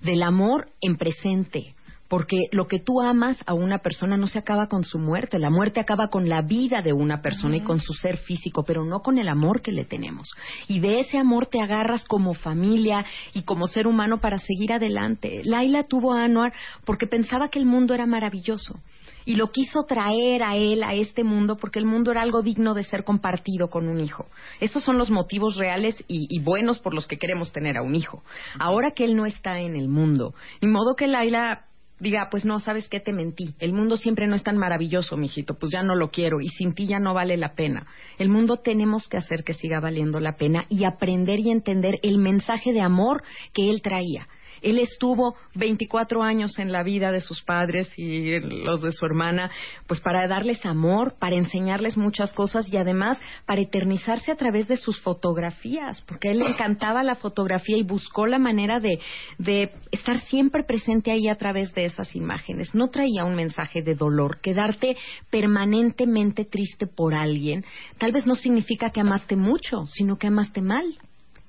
Del amor en presente. Porque lo que tú amas a una persona no se acaba con su muerte. La muerte acaba con la vida de una persona y con su ser físico, pero no con el amor que le tenemos. Y de ese amor te agarras como familia y como ser humano para seguir adelante. Laila tuvo a Anwar porque pensaba que el mundo era maravilloso y lo quiso traer a él, a este mundo, porque el mundo era algo digno de ser compartido con un hijo. Esos son los motivos reales y, buenos por los que queremos tener a un hijo. Ahora que él no está en el mundo, ni modo que Laila diga, pues no, sabes qué, te mentí. El mundo siempre no es tan maravilloso, mijito, pues ya no lo quiero y sin ti ya no vale la pena. El mundo tenemos que hacer que siga valiendo la pena y aprender y entender el mensaje de amor que él traía. Él estuvo 24 años en la vida de sus padres y los de su hermana, pues para darles amor, para enseñarles muchas cosas y además para eternizarse a través de sus fotografías, porque a él le encantaba la fotografía y buscó la manera de, de estar siempre presente ahí a través de esas imágenes. No traía un mensaje de dolor. Quedarte permanentemente triste por alguien tal vez no significa que amaste mucho, sino que amaste mal.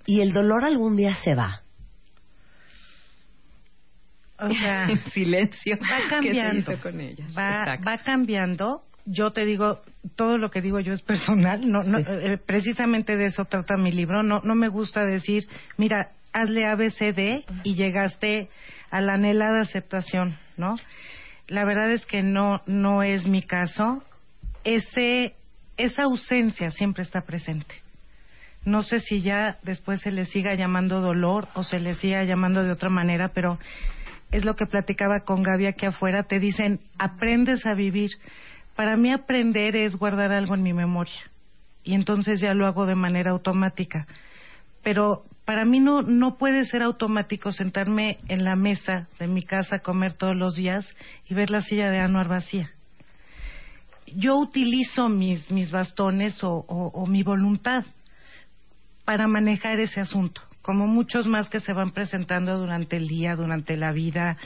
Y el dolor algún día se va. O sea, silencio. va ¿Qué cambiando. hizo con ellas? Va, cambiando. Yo te digo, todo lo que digo yo es personal. No, no, eh, precisamente de eso trata mi libro. No, no me gusta decir, mira, hazle ABCD y llegaste a la anhelada aceptación, ¿no? La verdad es que no, no es mi caso. Ese, esa ausencia siempre está presente. No sé si ya después se le siga llamando dolor o se le siga llamando de otra manera, pero es lo que platicaba con Gaby aquí afuera. Te dicen, aprendes a vivir. Para mí aprender es guardar algo en mi memoria. Y entonces ya lo hago de manera automática. Pero para mí no, no puede ser automático sentarme en la mesa de mi casa a comer todos los días y ver la silla de Anuar vacía. yo utilizo mis, mis bastones o, o mi voluntad para manejar ese asunto, como muchos más que se van presentando durante el día, durante la vida.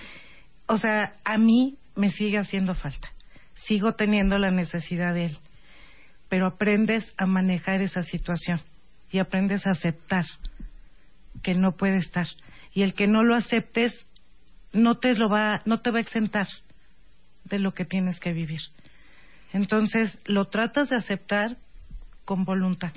O sea, a mí me sigue haciendo falta. Sigo teniendo la necesidad de él. Pero aprendes a manejar esa situación y aprendes a aceptar que no puede estar. Y el que no lo aceptes no te lo va, no te va a exentar de lo que tienes que vivir. Entonces, lo tratas de aceptar con voluntad.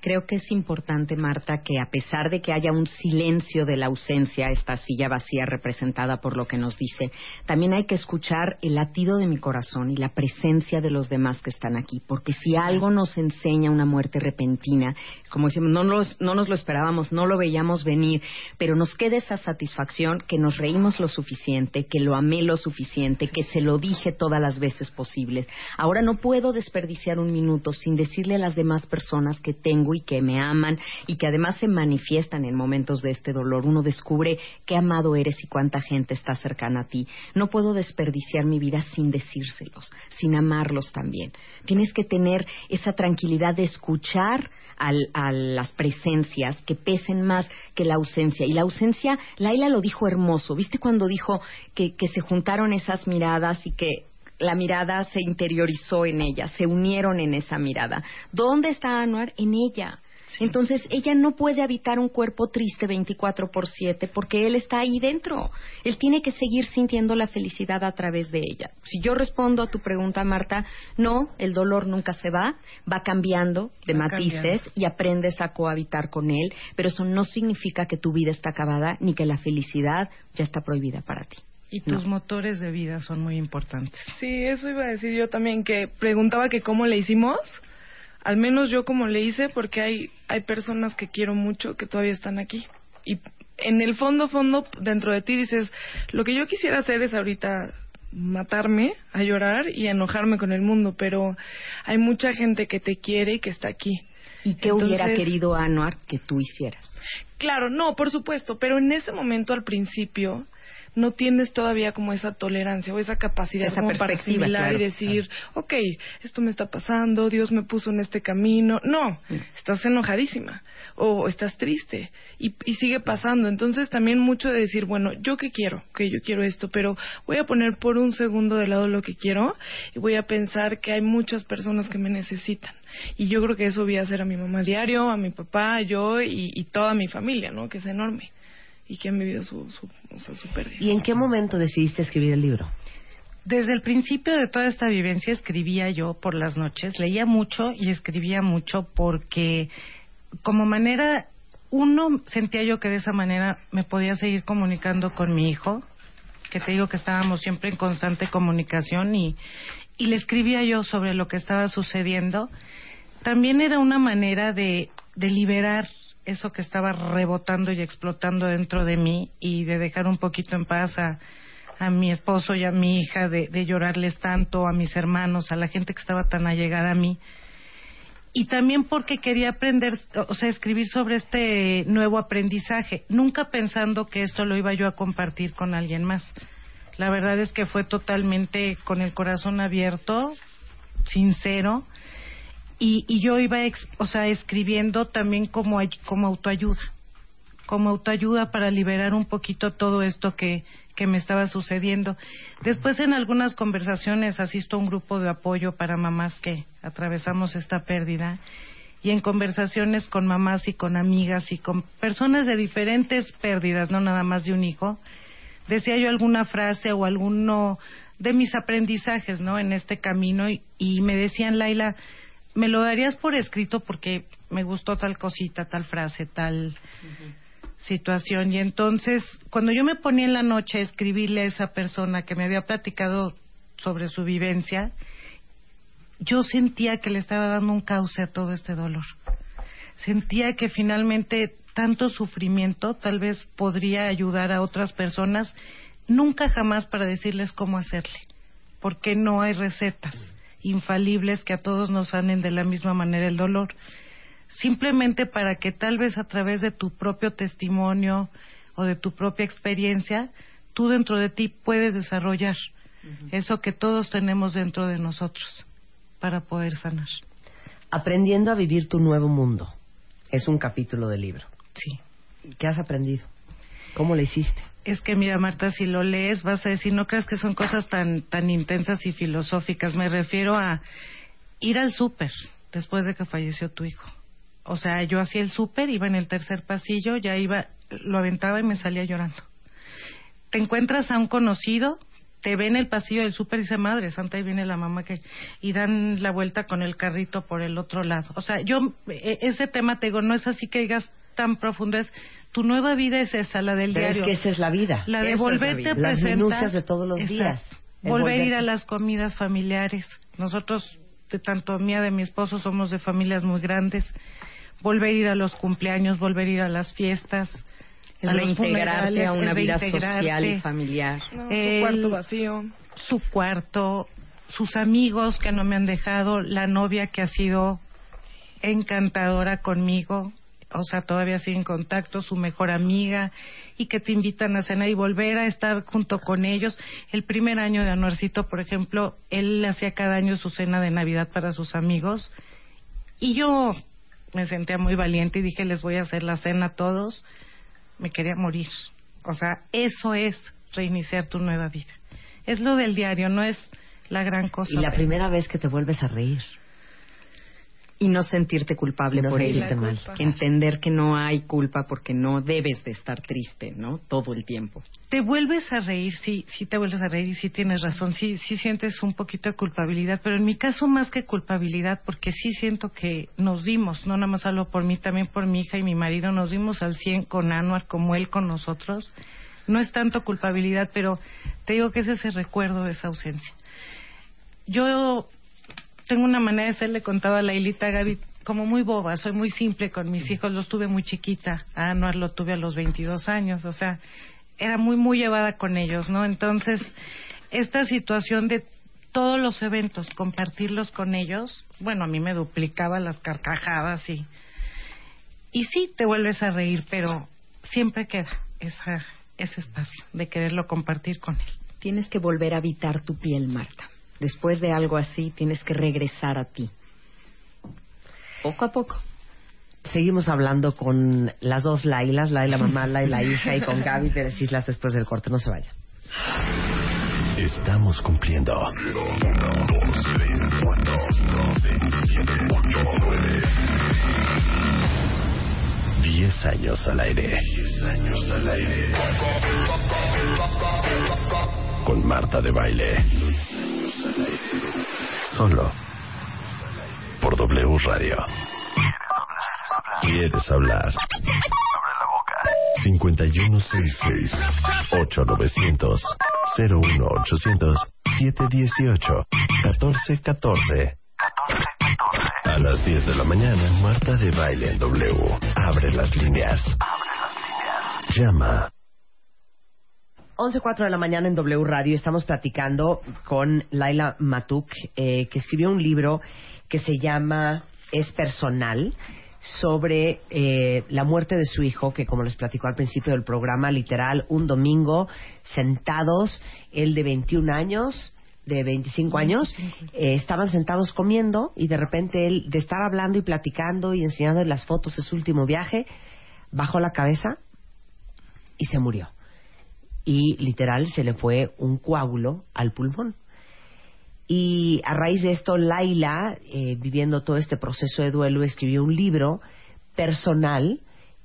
Creo que es importante, Marta, que a pesar de que haya un silencio de la ausencia, esta silla vacía representada por lo que nos dice, también hay que escuchar el latido de mi corazón y la presencia de los demás que están aquí. Porque si algo nos enseña una muerte repentina, es como decimos, no nos, no nos lo esperábamos, no lo veíamos venir, pero nos queda esa satisfacción que nos reímos lo suficiente, que lo amé lo suficiente, que se lo dije todas las veces posibles. Ahora no puedo desperdiciar un minuto sin decirle a las demás personas que tengo y que me aman y que además se manifiestan en momentos de este dolor. Uno descubre qué amado eres y cuánta gente está cercana a ti. No puedo desperdiciar mi vida sin decírselos, sin amarlos también. Tienes que tener esa tranquilidad de escuchar a las presencias que pesen más que la ausencia. Y la ausencia, Laila lo dijo hermoso. ¿Viste cuando dijo que, que se juntaron esas miradas y que la mirada se interiorizó en ella, se unieron en esa mirada. ¿Dónde está Anuar? En ella. Entonces, ella no puede habitar un cuerpo triste 24 por 7 porque él está ahí dentro. Él tiene que seguir sintiendo la felicidad a través de ella. Si yo respondo a tu pregunta, Marta, no, el dolor nunca se va, va cambiando de matices y aprendes a cohabitar con él, pero eso no significa que tu vida está acabada ni que la felicidad ya está prohibida para ti. Y tus motores de vida son muy importantes. Sí, eso iba a decir yo también, que preguntaba que cómo le hicimos. Al menos yo como le hice, porque hay, hay personas que quiero mucho que todavía están aquí. Y en el fondo, fondo, dentro de ti dices, lo que yo quisiera hacer es ahorita matarme, a llorar y a enojarme con el mundo, pero hay mucha gente que te quiere y que está aquí. ¿Y qué hubiera querido Anuar que tú hicieras? Claro, no, por supuesto, pero en ese momento al principio no tienes todavía como esa tolerancia o esa capacidad esa como para asimilar y decir, ok, esto me está pasando, Dios me puso en este camino. No, estás enojadísima o estás triste y, y, sigue pasando. Entonces también mucho de decir, bueno, yo qué quiero, que yo quiero esto, pero voy a poner por un segundo de lado lo que quiero y voy a pensar que hay muchas personas que me necesitan. Y yo creo que eso voy a hacer a mi mamá diario, a mi papá, yo y, y toda mi familia, ¿no? Que es enorme y que han vivido su, su, su pérdida. ¿Y en qué momento decidiste escribir el libro? Desde el principio de toda esta vivencia escribía yo por las noches, leía mucho y escribía mucho porque como manera, uno sentía yo que de esa manera me podía seguir comunicando con mi hijo, que te digo que estábamos siempre en constante comunicación y, y le escribía yo sobre lo que estaba sucediendo. También era una manera de, de liberar eso que estaba rebotando y explotando dentro de mí y de dejar un poquito en paz a, mi esposo y a mi hija, de, llorarles tanto, a mis hermanos, a la gente que estaba tan allegada a mí. Y también porque quería aprender, o sea, escribir sobre este nuevo aprendizaje, nunca pensando que esto lo iba yo a compartir con alguien más. La verdad es que fue totalmente con el corazón abierto, sincero, y, yo iba, o sea, escribiendo también como, como autoayuda, como autoayuda para liberar un poquito todo esto que, que me estaba sucediendo. Después en algunas conversaciones asisto a un grupo de apoyo para mamás que atravesamos esta pérdida y en conversaciones con mamás y con amigas y con personas de diferentes pérdidas, no nada más de un hijo, decía yo alguna frase o alguno de mis aprendizajes, ¿no? En este camino y, y me decían, Laila, me lo darías por escrito porque me gustó tal cosita, tal frase, tal situación. Y entonces, cuando yo me ponía en la noche a escribirle a esa persona que me había platicado sobre su vivencia, yo sentía que le estaba dando un cauce a todo este dolor. Sentía que finalmente tanto sufrimiento tal vez podría ayudar a otras personas, nunca jamás para decirles cómo hacerle, porque no hay recetas infalibles que a todos nos sanen de la misma manera el dolor. Simplemente para que tal vez a través de tu propio testimonio o de tu propia experiencia, tú dentro de ti puedes desarrollar eso que todos tenemos dentro de nosotros. para poder sanar. Aprendiendo a vivir tu nuevo mundo. Es un capítulo del libro. Sí. ¿Qué has aprendido? ¿Cómo lo hiciste? Es que mira, Marta, si lo lees vas a decir, no creas que son cosas tan tan intensas y filosóficas. Me refiero a ir al súper después de que falleció tu hijo. O sea, yo hacía el súper, iba en el tercer pasillo, ya iba, lo aventaba y me salía llorando. Te encuentras a un conocido, te ve en el pasillo del súper y dice, madre santa, ahí viene la mamá que... Y dan la vuelta con el carrito por el otro lado. O sea, yo, e- ese tema te digo, no es así que digas tan profundo, es tu nueva vida es esa, la del Pero diario. es que esa es la vida. La de volverte a Las presentar. minucias de todos los Exacto. días. Volver a ir a las comidas familiares. Nosotros, de tanto mía de mi esposo, somos de familias muy grandes. Volver a ir a los cumpleaños, volver a ir a las fiestas. El a los a una vida social y familiar. No, su cuarto vacío. Su cuarto, sus amigos que no me han dejado, la novia que ha sido encantadora conmigo, o sea, todavía sigue en contacto, su mejor amiga, y que te invitan a cenar y volver a estar junto con ellos. El primer año de Anuarcito, por ejemplo, él hacía cada año su cena de Navidad para sus amigos, y yo me sentía muy valiente y dije, les voy a hacer la cena a todos. Me quería morir. O sea, eso es reiniciar tu nueva vida. Es lo del diario, no es la gran cosa. Y la pero- primera vez que te vuelves a reír. Y no sentirte culpable no por ello. sentirte mal. Entender que no hay culpa porque no debes de estar triste, ¿no? Todo el tiempo. te vuelves a reír, sí, sí te vuelves a reír y sí tienes razón, sí, sí sientes un poquito de culpabilidad, pero en mi caso más que culpabilidad, porque sí siento que nos dimos, no nada más hablo por mí, también por mi hija y mi marido, nos dimos al 100 con Anuar como él con nosotros. No es tanto culpabilidad, pero te digo que es ese recuerdo de esa ausencia. Yo tengo una manera de ser, le contaba a Lailita Gaby, como muy boba, soy muy simple con mis hijos, los tuve muy chiquita, a Anuar lo tuve a los 22 años, o sea, era muy, muy llevada con ellos, ¿no? Entonces, esta situación de todos los eventos, compartirlos con ellos, bueno, a mí me duplicaba las carcajadas y, y sí te vuelves a reír, pero siempre queda esa, ese espacio de quererlo compartir con él. Tienes que volver a habitar tu piel, Marta. Después de algo así, tienes que regresar a ti. Poco a poco. Seguimos hablando con las dos Lailas, Laila mamá, Laila hija, y con Gaby Pérez Islas después del corte. No se vayan. Estamos cumpliendo. 10 años al aire. 10 años al aire. Con Marta de Baile. Solo. Por W Radio. ¿Quieres hablar? 5166 8900 01800 718 1414 A las 10 de la mañana, Marta de Baile en W. Abre las líneas. Llama. 11.04 de la mañana en W Radio estamos platicando con Laila Matuk, eh, que escribió un libro que se llama Es Personal, sobre eh, la muerte de su hijo, que como les platicó al principio del programa, literal, un domingo, sentados, él de 21 años, de 25 años, eh, estaban sentados comiendo y de repente él, de estar hablando y platicando y enseñando las fotos de su último viaje, bajó la cabeza y se murió y literal se le fue un coágulo al pulmón. Y a raíz de esto, Laila, eh, viviendo todo este proceso de duelo, escribió un libro personal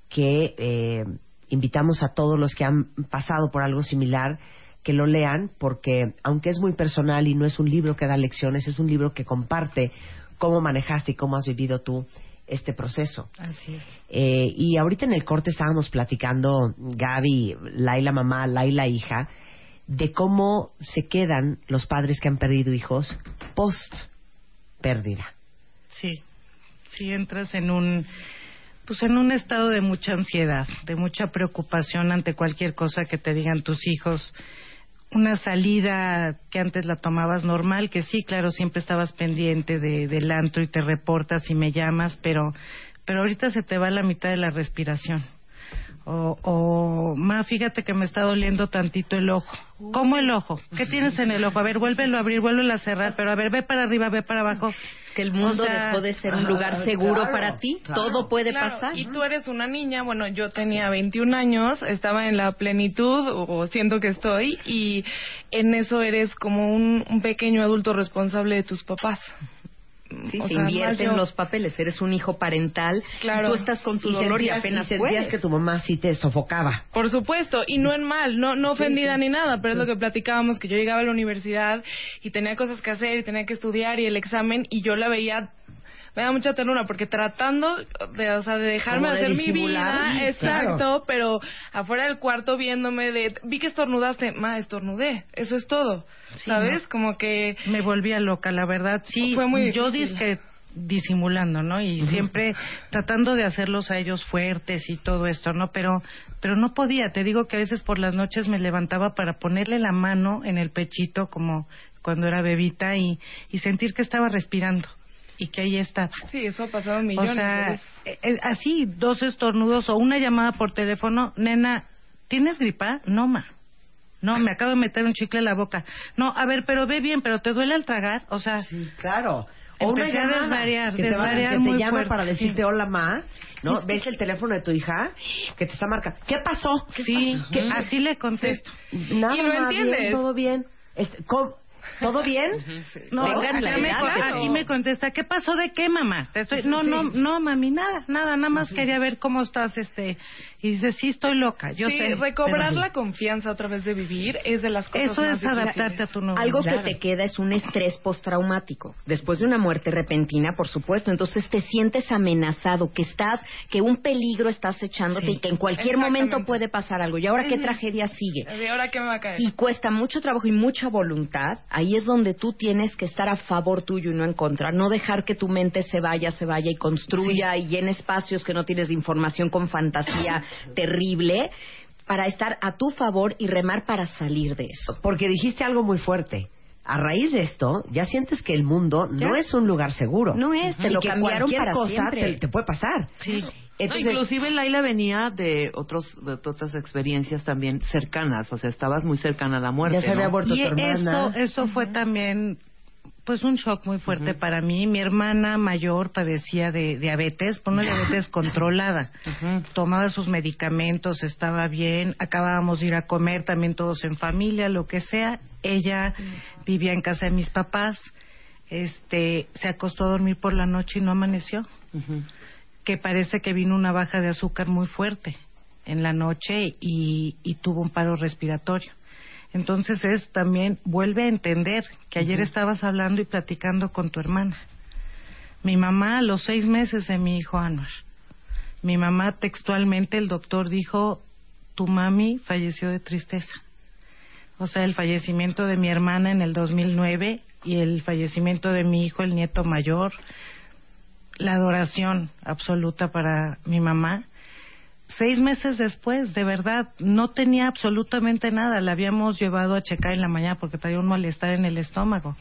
que eh, invitamos a todos los que han pasado por algo similar que lo lean, porque aunque es muy personal y no es un libro que da lecciones, es un libro que comparte cómo manejaste y cómo has vivido tú este proceso. Así es. Eh, y ahorita en el corte estábamos platicando, Gaby, Laila mamá, Laila hija, de cómo se quedan los padres que han perdido hijos post pérdida. Sí, sí entras en un pues en un estado de mucha ansiedad, de mucha preocupación ante cualquier cosa que te digan tus hijos. Una salida que antes la tomabas normal, que sí, claro, siempre estabas pendiente de, del antro y te reportas y me llamas, pero, pero ahorita se te va la mitad de la respiración. O, o Ma, fíjate que me está doliendo tantito el ojo. ¿Cómo el ojo? ¿Qué tienes en el ojo? A ver, vuélvelo a abrir, vuélvelo a cerrar, pero a ver, ve para arriba, ve para abajo. que el mundo O sea, dejó de ser un lugar seguro Claro, para ti. claro. Todo puede Claro, pasar. Y tú eres una niña, bueno, yo tenía 21 años, estaba en la plenitud, o siento que estoy, y en eso eres como un, un pequeño adulto responsable de tus papás. Sí, O se sea, invierten yo- los papeles. Eres un hijo parental. Claro. Tú estás con tu Y dolor y apenas y puedes. que tu mamá sí te sofocaba. Por supuesto, y no en mal, no, no ofendida ni nada, pero es lo que platicábamos, que yo llegaba a la universidad y tenía cosas que hacer y tenía que estudiar y el examen y yo la veía me da mucha ternura porque tratando de, o sea, de dejarme de hacer mi vida, exacto, claro. pero afuera del cuarto viéndome de, vi que estornudaste, ma, estornudé, eso es todo, Sí, ¿sabes? no. Como que Me volvía loca, la verdad. Sí, Fue muy yo dije disimulando, ¿no? Y siempre tratando de hacerlos a ellos fuertes y todo esto, ¿no? Pero pero no podía. Te digo que a veces por las noches me levantaba para ponerle la mano en el pechito como cuando era bebita y, y sentir que estaba respirando y que ahí estaba. sí, eso ha pasado millones O sea, eh, eh, así, dos estornudos o una llamada por teléfono, nena, ¿tienes gripa? No, ma. No, me acabo de meter un chicle en la boca. No, a ver, pero ve bien, pero ¿te duele al tragar? O sea, Sí, claro. O una Empecé a llamada desvariar, que te, va- desvariar que te muy llama fuerte, para decirte sí. hola ma, ¿no? Ves el teléfono de tu hija que te está marcando. ¿Qué pasó? ¿Qué sí, pasó? ¿Qué- así le contesto. Nada Y lo ma, entiendes. bien, todo bien. Este, ¿cómo? ¿Todo bien? No, Tengan la me, aquí me contesta, ¿qué pasó de qué, mamá? Te estoy- no, no, no, mami, nada, nada, nada más quería ver cómo estás, este, y dice, sí, estoy loca, yo sí, sé. recobrar pero- la confianza otra vez de vivir es de las cosas Eso más es difíciles. adaptarte a tu nuevo Algo que te queda es un estrés postraumático. Después de una muerte repentina, por supuesto. Entonces te sientes amenazado, que estás, que un peligro estás echándote Sí. y que en cualquier momento puede pasar algo. ¿Y ahora qué tragedia sigue? ¿De ahora qué me va a caer? y cuesta mucho trabajo y mucha voluntad, ahí es donde tú tienes que estar a favor tuyo y no en contra. No dejar que tu mente se vaya, se vaya y construya y llene espacios que no tienes de información con fantasía terrible para estar a tu favor y remar para salir de eso. Porque dijiste algo muy fuerte. A raíz de esto, ya sientes que el mundo Ya. no es un lugar seguro. No es, te Y lo que cambiaron cualquier para cosa siempre. Te, te puede pasar. Sí. Entonces, No, inclusive Laila venía de otros de otras experiencias también cercanas, o sea, estabas muy cercana a la muerte. Ya se había ¿no? muerto Y tu hermana. eso, eso fue también pues un shock muy fuerte para mí. Mi hermana mayor padecía de diabetes, por una diabetes controlada. Tomaba sus medicamentos, estaba bien, acabábamos de ir a comer también todos en familia, lo que sea. Ella vivía en casa de mis papás, este, se acostó a dormir por la noche y no amaneció. Que parece que vino una baja de azúcar muy fuerte en la noche y, y tuvo un paro respiratorio. Entonces es también, vuelve a entender que ayer estabas hablando y platicando con tu hermana. Mi mamá a los seis meses de mi hijo Anuar. Mi mamá textualmente, el doctor dijo, tu mami falleció de tristeza. O sea, el fallecimiento de mi hermana en el 2009 y el fallecimiento de mi hijo, el nieto mayor, la adoración absoluta para mi mamá. Seis meses después, de verdad, no tenía absolutamente nada. La habíamos llevado a checar en la mañana porque traía un malestar en el estómago.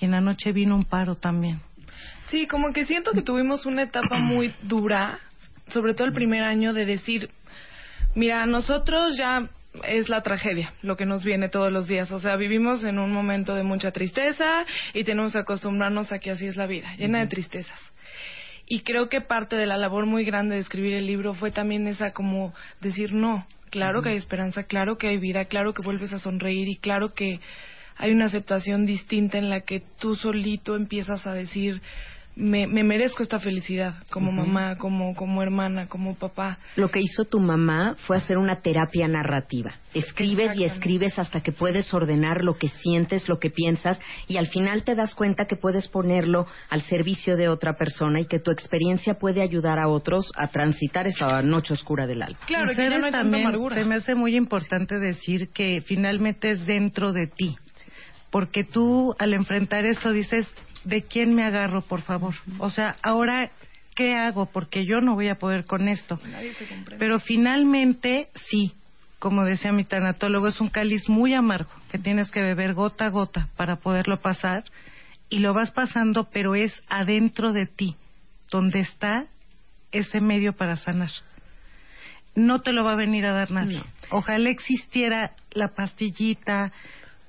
Y en la noche vino un paro también. Sí, como que siento que tuvimos una etapa muy dura, sobre todo el primer año, de decir, mira, nosotros ya es la tragedia lo que nos viene todos los días. O sea, vivimos en un momento de mucha tristeza y tenemos que acostumbrarnos a que así es la vida, llena de tristezas. Y creo que parte de la labor muy grande de escribir el libro fue también esa como decir no, claro que hay esperanza, claro que hay vida, claro que vuelves a sonreír y claro que hay una aceptación distinta en la que tú solito empiezas a decir me, me merezco esta felicidad como mamá, como, como hermana, como papá. Lo que hizo tu mamá fue hacer una terapia narrativa. Escribes y escribes hasta que puedes ordenar lo que sientes, lo que piensas y al final te das cuenta que puedes ponerlo al servicio de otra persona y que tu experiencia puede ayudar a otros a transitar esa noche oscura del alma. Claro, Y que no hay también, amargura. Se me hace muy importante decir que finalmente es dentro de ti. Porque tú al enfrentar esto dices, ¿de quién me agarro, por favor? O sea, ahora, ¿qué hago? Porque yo no voy a poder con esto. Nadie se comprende. Pero finalmente, sí, como decía mi tanatólogo, es un cáliz muy amargo que tienes que beber gota a gota para poderlo pasar. Y lo vas pasando, pero es adentro de ti, donde está ese medio para sanar. No te lo va a venir a dar nadie. Ojalá existiera la pastillita,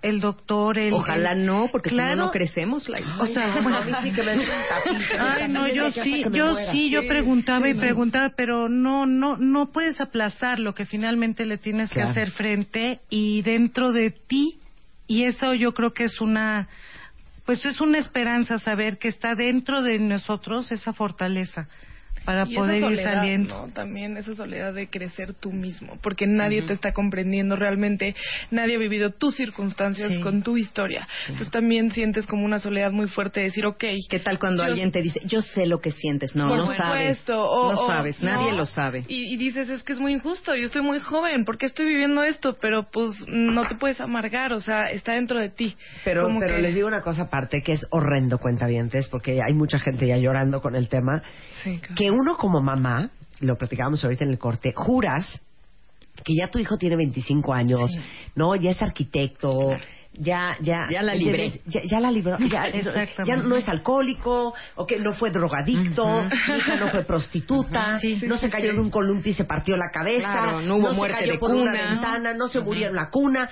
el doctor, el... Ojalá el- no, porque si no, Claro. no crecemos. O sea, Bueno, a mí sí que me. Ay, no, yo sí, yo muera. sí, yo preguntaba y preguntaba, pero no, no, no puedes aplazar lo que finalmente le tienes Claro. que hacer frente y dentro de ti, y eso yo creo que es una, pues es una esperanza saber que está dentro de nosotros esa fortaleza para Y poder ir saliendo. ¿no? También esa soledad de crecer tú mismo, porque nadie te está comprendiendo realmente, nadie ha vivido tus circunstancias Sí. con tu historia. Entonces también sientes como una soledad muy fuerte de decir, ok, ¿Qué tal cuando Yo- alguien te dice, yo sé lo que sientes? No, no sabes. supuesto, o- no o- sabes, ¿no? nadie lo sabe. Y, y dices, es que es muy injusto, yo estoy muy joven, ¿por qué estoy viviendo esto? Pero pues no te puedes amargar, o sea, está dentro de ti. Pero, Como pero que- les digo una cosa aparte que es horrendo, cuentavientes, porque hay mucha gente ya llorando con el tema. Sí, claro. Que uno como mamá, lo platicábamos ahorita en el corte, juras que ya tu hijo tiene 25 años, ¿no? Ya es arquitecto, ya, ya, Ya la libré. Ya, ya la libró, ya, ya no es alcohólico, o que no fue drogadicto, mi hija no fue prostituta, Sí, sí, no sí, se cayó sí. de un columpio y se partió la cabeza, Claro, no hubo se muerte cayó de por una ventana, no se murió en la cuna,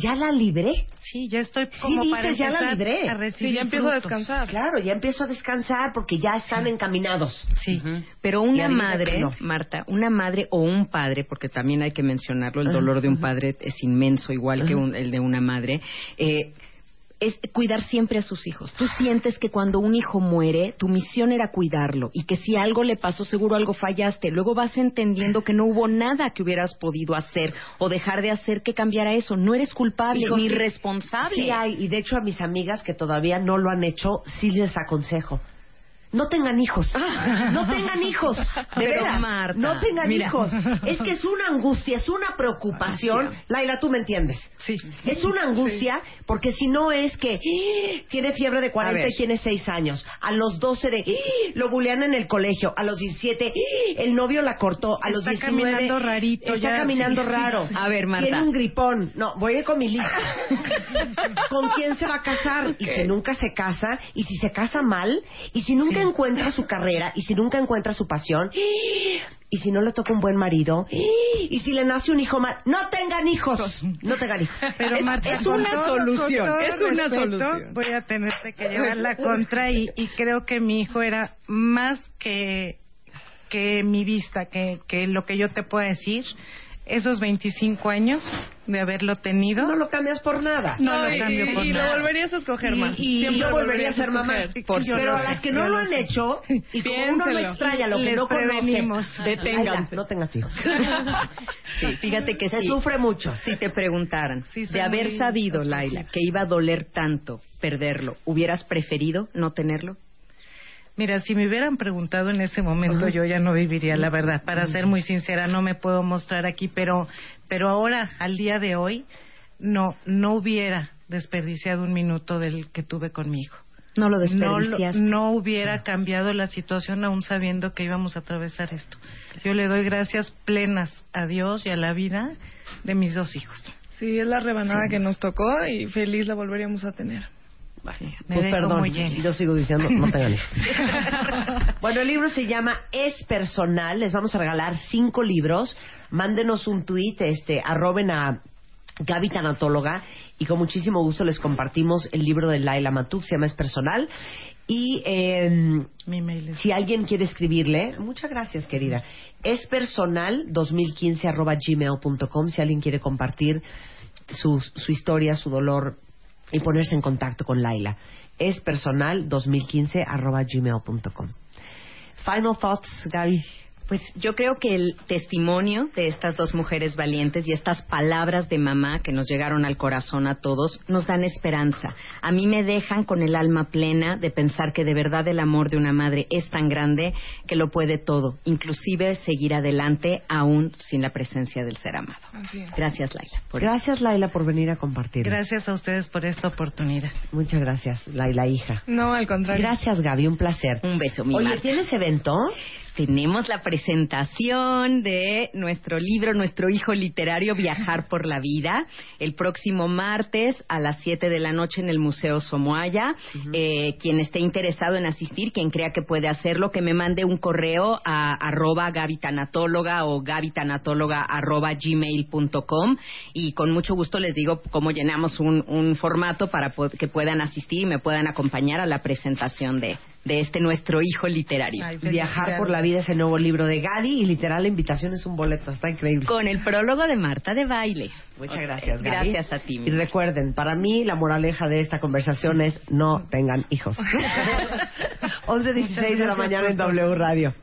ya la libré. Sí, ya estoy Sí como para dices, ya la libré. a Sí, ya empiezo a frutos. descansar. Claro, ya empiezo a descansar porque ya están encaminados. Sí. Pero Y una adivina madre, no. Marta, una madre o un padre, porque también hay que mencionarlo, el dolor de un padre es inmenso, igual que un- el de una madre, eh, es cuidar siempre a sus hijos. Tú sientes que cuando un hijo muere, tu misión era cuidarlo y que si algo le pasó, seguro algo fallaste. Luego vas entendiendo que no hubo nada que hubieras podido hacer o dejar de hacer que cambiara eso. No eres culpable Hijo, ni sí- responsable. Sí hay, y de hecho a mis amigas que todavía no lo han hecho, sí les aconsejo. No tengan hijos. No tengan hijos. De Pero, veras. Marta, no tengan mira. hijos. Es que es una angustia, es una preocupación. Laila, tú me entiendes. Sí. Es una angustia porque si no es que ¡ih! tiene fiebre de 40 A ver. y tiene 6 años. A los 12 de ¡ih! lo bulean en el colegio. A los 17 ¡ih! el novio la cortó. A los Está 19 caminando rarito, Está ya, caminando sí. raro. A ver, Marta. Tiene un gripón. No, voy a ir con mi lista. ¿Con quién se va a casar? Y si nunca se casa, y si se casa mal, y si nunca encuentra su carrera, y si nunca encuentra su pasión, y si no le toca un buen marido, y si le nace un hijo mal, no tengan hijos, no tengan hijos. Pero es, Marta, es con una todo- solución, es una respeto, solución. Voy a tenerte que llevar la contra y, y creo que mi hijo era más que que mi vista, que, que lo que yo te puedo decir. Esos 25 años de haberlo tenido. No lo cambias por nada. No, No, lo y- cambio por y lo nada. volverías a escoger más. y- yo lo volvería a ser mamá. pero a lo las que no lo lo han hecho, y como uno no Piénselo. extraña lo que no conoce, prevenimos. Deténganse. no tengas hijos. Sí, fíjate que Se sí. sufre mucho. Si te preguntaran, de haber sabido. Laila, que iba a doler tanto perderlo, ¿hubieras preferido no tenerlo? Mira, si me hubieran preguntado en ese momento, yo ya no viviría, la verdad. Para ser muy sincera, no me puedo mostrar aquí, pero, pero ahora, al día de hoy, no, no hubiera desperdiciado un minuto del que tuve con mi hijo. No lo No, lo- desperdiciaste. no hubiera cambiado la situación aún sabiendo que íbamos a atravesar esto. Yo le doy gracias plenas a Dios y a la vida de mis dos hijos. Sí, es la rebanada que nos tocó y feliz la volveríamos a tener. Me Pues perdón, llena. yo sigo diciendo, no tengan hijos. bueno, el libro se llama Es Personal. Les vamos a regalar cinco libros. Mándenos un tweet, este, arroben a Gaby Tanatóloga y con muchísimo gusto les compartimos el libro de Laila Matuk, se llama Es Personal. Y eh, Mi mail es- si alguien quiere escribirle, muchas gracias, querida. Es personal 2015 arroba gmail.com. Si alguien quiere compartir su, su historia, su dolor y ponerse en contacto con Laila. Es personal 2015 arroba gmail.com. Final thoughts, Gaby. Pues yo creo que el testimonio de estas dos mujeres valientes y estas palabras de mamá que nos llegaron al corazón a todos nos dan esperanza. A mí me dejan con el alma plena de pensar que de verdad el amor de una madre es tan grande que lo puede todo, inclusive seguir adelante aún sin la presencia del ser amado. Gracias, Laila. por Gracias, Laila, por venir a compartir. Gracias a ustedes por esta oportunidad. Muchas gracias, Laila, hija. No, al contrario. Gracias, Gaby, un placer. Un beso, mi Oye, Marta. ¿tienes evento? Tenemos la presentación de nuestro libro, nuestro hijo literario, Viajar por la Vida, el próximo martes a las 7 de la noche en el Museo Somoaya. Eh, quien esté interesado en asistir, quien crea que puede hacerlo, que me mande un correo a arroba gabitanatóloga o gabitanatóloga arroba gmail.com y con mucho gusto les digo cómo llenamos un, un formato para que puedan asistir y me puedan acompañar a la presentación de, de este nuestro hijo literario. Viajar por la vida es el nuevo libro de Gadi y literal la invitación es un boleto, está increíble. Con el prólogo de Marta de Baile. Muchas gracias, Gaby. Gracias a ti. Y recuerden, para mí la moraleja de esta conversación es no tengan hijos. 11.16 de la mañana en W Radio.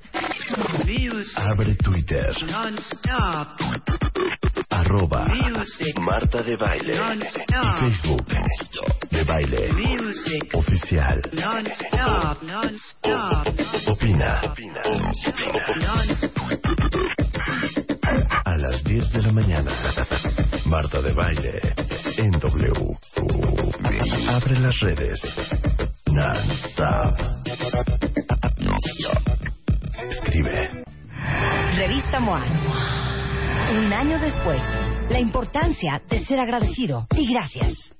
Abre Twitter. Arroba Marta de Baile. Y Facebook. De Baile. Oficial. Opina. A las 10 de la mañana. Marta de Baile. En W. Abre las redes. Non-stop. Escribe. Revista MOA. Un año después, la importancia de ser agradecido y gracias.